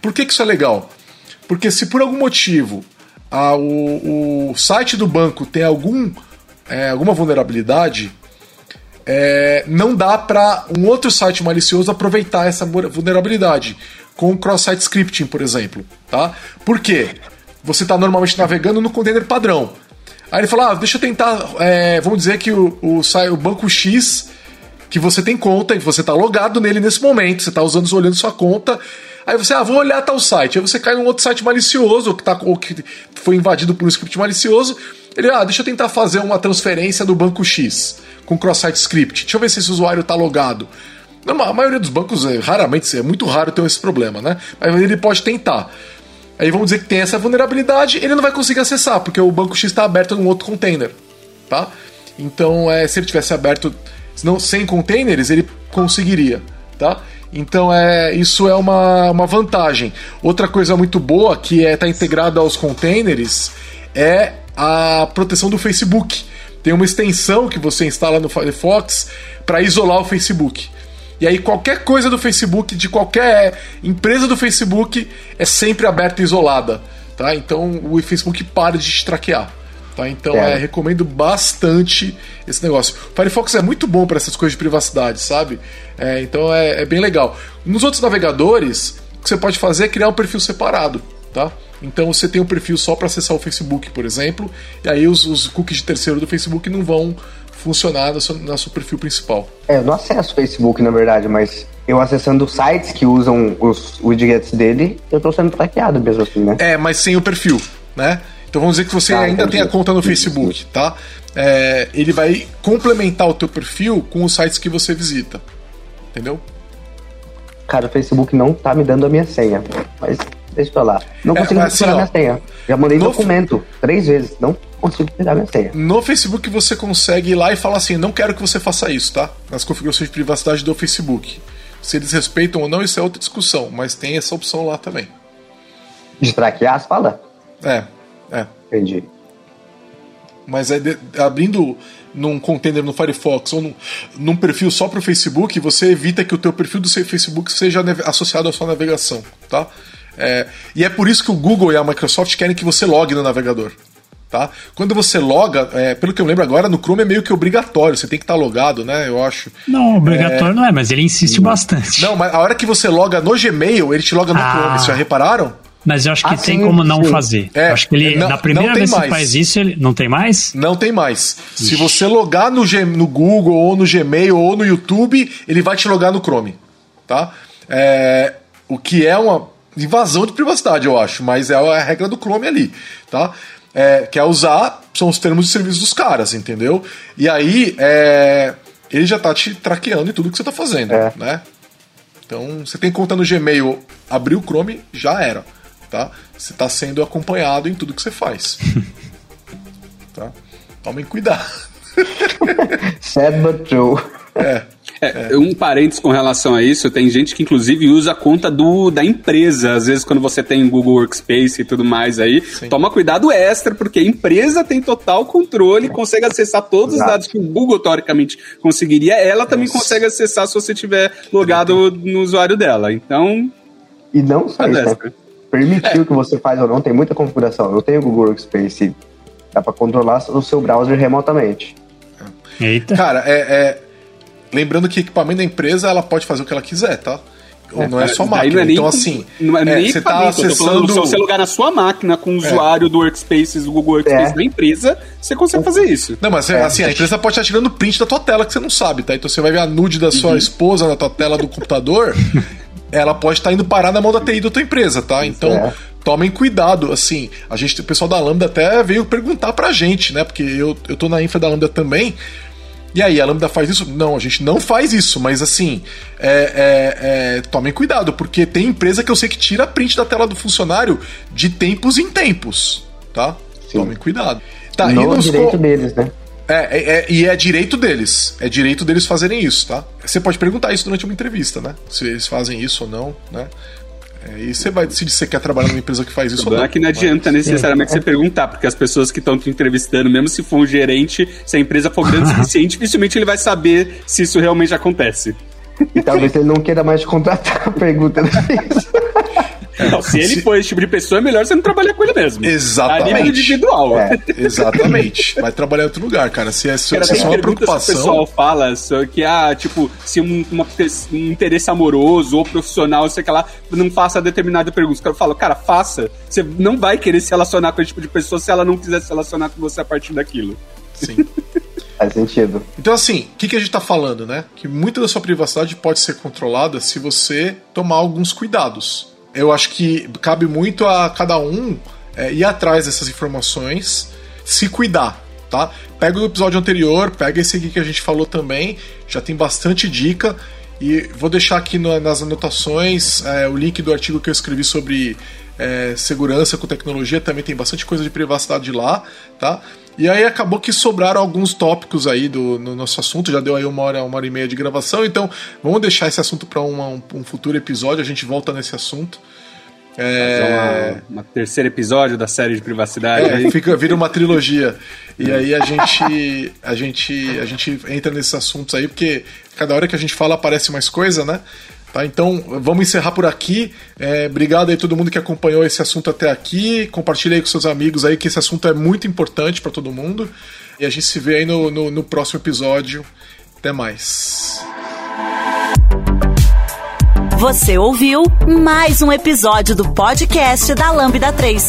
Por que, que isso é legal? Porque se por algum motivo a, o, o site do banco tem algum, é, alguma vulnerabilidade, é, não dá para um outro site malicioso aproveitar essa vulnerabilidade com cross-site scripting, por exemplo, tá? Por quê? Você está normalmente navegando no container padrão. Aí ele fala, ah, deixa eu tentar, é, vamos dizer que o, o, o, banco X que você tem conta e você está logado nele nesse momento, você está usando, olhando sua conta, Aí você, ah, vou olhar tal site. Aí você cai num outro site malicioso, que, tá, ou que foi invadido por um script malicioso. Ele, ah, deixa eu tentar fazer uma transferência do banco X com cross-site script. Deixa eu ver se esse usuário está logado. Não, a maioria dos bancos, é, raramente, é muito raro ter esse problema, né? Mas ele pode tentar. Aí vamos dizer que tem essa vulnerabilidade, ele não vai conseguir acessar, porque o banco X está aberto num outro container, tá? Então, é, se ele tivesse aberto não, sem containers, ele conseguiria, tá? Então é, isso é uma, uma vantagem. Outra coisa muito boa que é, tá integrada aos containers é a proteção do Facebook. Tem uma extensão que você instala no Firefox para isolar o Facebook. E aí qualquer coisa do Facebook, de qualquer empresa do Facebook, é sempre aberta e isolada. Tá? Então o Facebook para de te traquear. Tá? Então é. É, recomendo bastante esse negócio. O Firefox é muito bom para essas coisas de privacidade, sabe? É, então é, é, bem legal. Nos outros navegadores, o que você pode fazer é criar um perfil separado, tá? Então você tem um perfil só para acessar o Facebook, por exemplo, e aí os, os, cookies de terceiro do Facebook não vão funcionar no seu, no seu perfil principal. É, eu não acesso o Facebook, na verdade, mas eu acessando sites que usam os widgets dele, eu estou sendo traqueado mesmo assim, né? É, mas sem o perfil, né? Então vamos dizer que você ah, ainda entendi. tem a conta no Facebook, tá? É, ele vai complementar o teu perfil com os sites que você visita. Entendeu? Cara, o Facebook não tá me dando a minha senha. Mas deixa pra lá. Não é, consigo é, assim, minha senha. Já mandei no documento f... três vezes. Não consigo tirar minha senha. No Facebook você consegue ir lá e falar assim: não quero que você faça isso, tá? Nas configurações de privacidade do Facebook. Se eles respeitam ou não, isso é outra discussão, mas tem essa opção lá também. De traquear, fala? É. Entendi. Mas é de, abrindo num container no Firefox ou num, num perfil só para o Facebook, você evita que o teu perfil do seu Facebook seja associado à sua navegação, tá? É, e é por isso que o Google e a Microsoft querem que você logue no navegador. Tá? Quando você loga, é, pelo que eu lembro agora, no Chrome é meio que obrigatório, você tem que estar tá logado, né? Eu acho. Não, obrigatório é... não é, mas ele insiste bastante. Não, mas a hora que você loga no Gmail, ele te loga no ah. Chrome, vocês já repararam? Mas eu acho que ah, tem como não sim. fazer. É, acho que ele, não, na primeira vez que faz isso, ele não tem mais? Não tem mais. Ixi. Se você logar no, G, no Google, ou no Gmail, ou no YouTube, ele vai te logar no Chrome. Tá? É, o que é uma invasão de privacidade, eu acho, mas é a regra do Chrome ali. Tá? É, quer usar, são os termos de serviço dos caras, entendeu? E aí, é, ele já tá te traqueando em tudo que você tá fazendo, é. né? Então, você tem conta no Gmail, abriu o Chrome, já era tá? Você está sendo acompanhado em tudo que você faz. [laughs] tá? Tomem cuidado. [laughs] Sad but true. É. É, é. Um parênteses com relação a isso, tem gente que inclusive usa a conta do, da empresa. Às vezes, quando você tem Google Workspace e tudo mais aí, Sim. toma cuidado extra, porque a empresa tem total controle, consegue acessar todos Exato. os dados que o Google, teoricamente, conseguiria. Ela também Nossa. consegue acessar se você tiver logado no usuário dela. Então. E não só isso, né? Permitir o que você faz ou não, tem muita configuração. Eu tenho o Google Workspace, dá para controlar o seu browser remotamente. Eita. Cara, é, é, lembrando que equipamento da empresa ela pode fazer o que ela quiser, tá? Ou não é só máquina. É então, assim, não é nem é, você tá acessando... Se você logar na sua máquina com o é. usuário do Workspace, do Google Workspace é. da empresa, você consegue fazer isso. Não, mas é, assim, a empresa pode estar tirando print da tua tela que você não sabe, tá? Então você vai ver a nude da sua uhum. esposa na tua tela do computador [laughs] ela pode estar indo parar na mão da TI da tua empresa, tá? Então, é. tomem cuidado, assim, a gente, o pessoal da Lambda até veio perguntar pra gente, né? Porque eu, eu tô na infra da Lambda também. E aí, a Lambda faz isso? Não, a gente não faz isso, mas assim, é, é, é, tomem cuidado, porque tem empresa que eu sei que tira print da tela do funcionário de tempos em tempos, tá? Sim. Tomem cuidado. Tá, no e nos direito deles, né? É, é, é, e é direito deles. É direito deles fazerem isso, tá? Você pode perguntar isso durante uma entrevista, né? Se eles fazem isso ou não, né? É, e você vai decidir se você quer trabalhar numa empresa que faz isso ou não. É que não adianta mas... necessariamente você perguntar, porque as pessoas que estão te entrevistando, mesmo se for um gerente, se a empresa for grande o [laughs] suficiente, dificilmente ele vai saber se isso realmente acontece. E talvez ele não queira mais contratar a pergunta isso. [laughs] Não, se ele for esse tipo de pessoa, é melhor você não trabalhar com ele mesmo. Exatamente. A nível individual. É, exatamente. Vai trabalhar em outro lugar, cara. Se é, se, cara, se é uma preocupação. o pessoal fala só que, ah, tipo, se um, uma, um interesse amoroso ou profissional, sei que lá, não faça determinada pergunta. O cara fala, cara, faça. Você não vai querer se relacionar com esse tipo de pessoa se ela não quiser se relacionar com você a partir daquilo. Sim. [laughs] Faz sentido. Então, assim, o que, que a gente está falando, né? Que muita da sua privacidade pode ser controlada se você tomar alguns cuidados eu acho que cabe muito a cada um é, ir atrás dessas informações, se cuidar, tá? Pega o episódio anterior, pega esse aqui que a gente falou também, já tem bastante dica. E vou deixar aqui no, nas anotações é, o link do artigo que eu escrevi sobre é, segurança com tecnologia, também tem bastante coisa de privacidade lá, tá? E aí acabou que sobraram alguns tópicos aí do, no nosso assunto, já deu aí uma hora, uma hora e meia de gravação, então vamos deixar esse assunto para um, um, futuro episódio, a gente volta nesse assunto. É... Uma, uma terceiro episódio da série de privacidade. É, fica, vira uma trilogia. E aí a gente, a gente, a gente entra nesses assuntos aí, porque cada hora que a gente fala aparece mais coisa, né? Tá? Então, vamos encerrar por aqui. É, obrigado aí todo mundo que acompanhou esse assunto até aqui. Compartilhe aí com seus amigos aí que esse assunto é muito importante para todo mundo. E a gente se vê aí no, no, no próximo episódio. Até mais. Você ouviu mais um episódio do podcast da Lambda 3.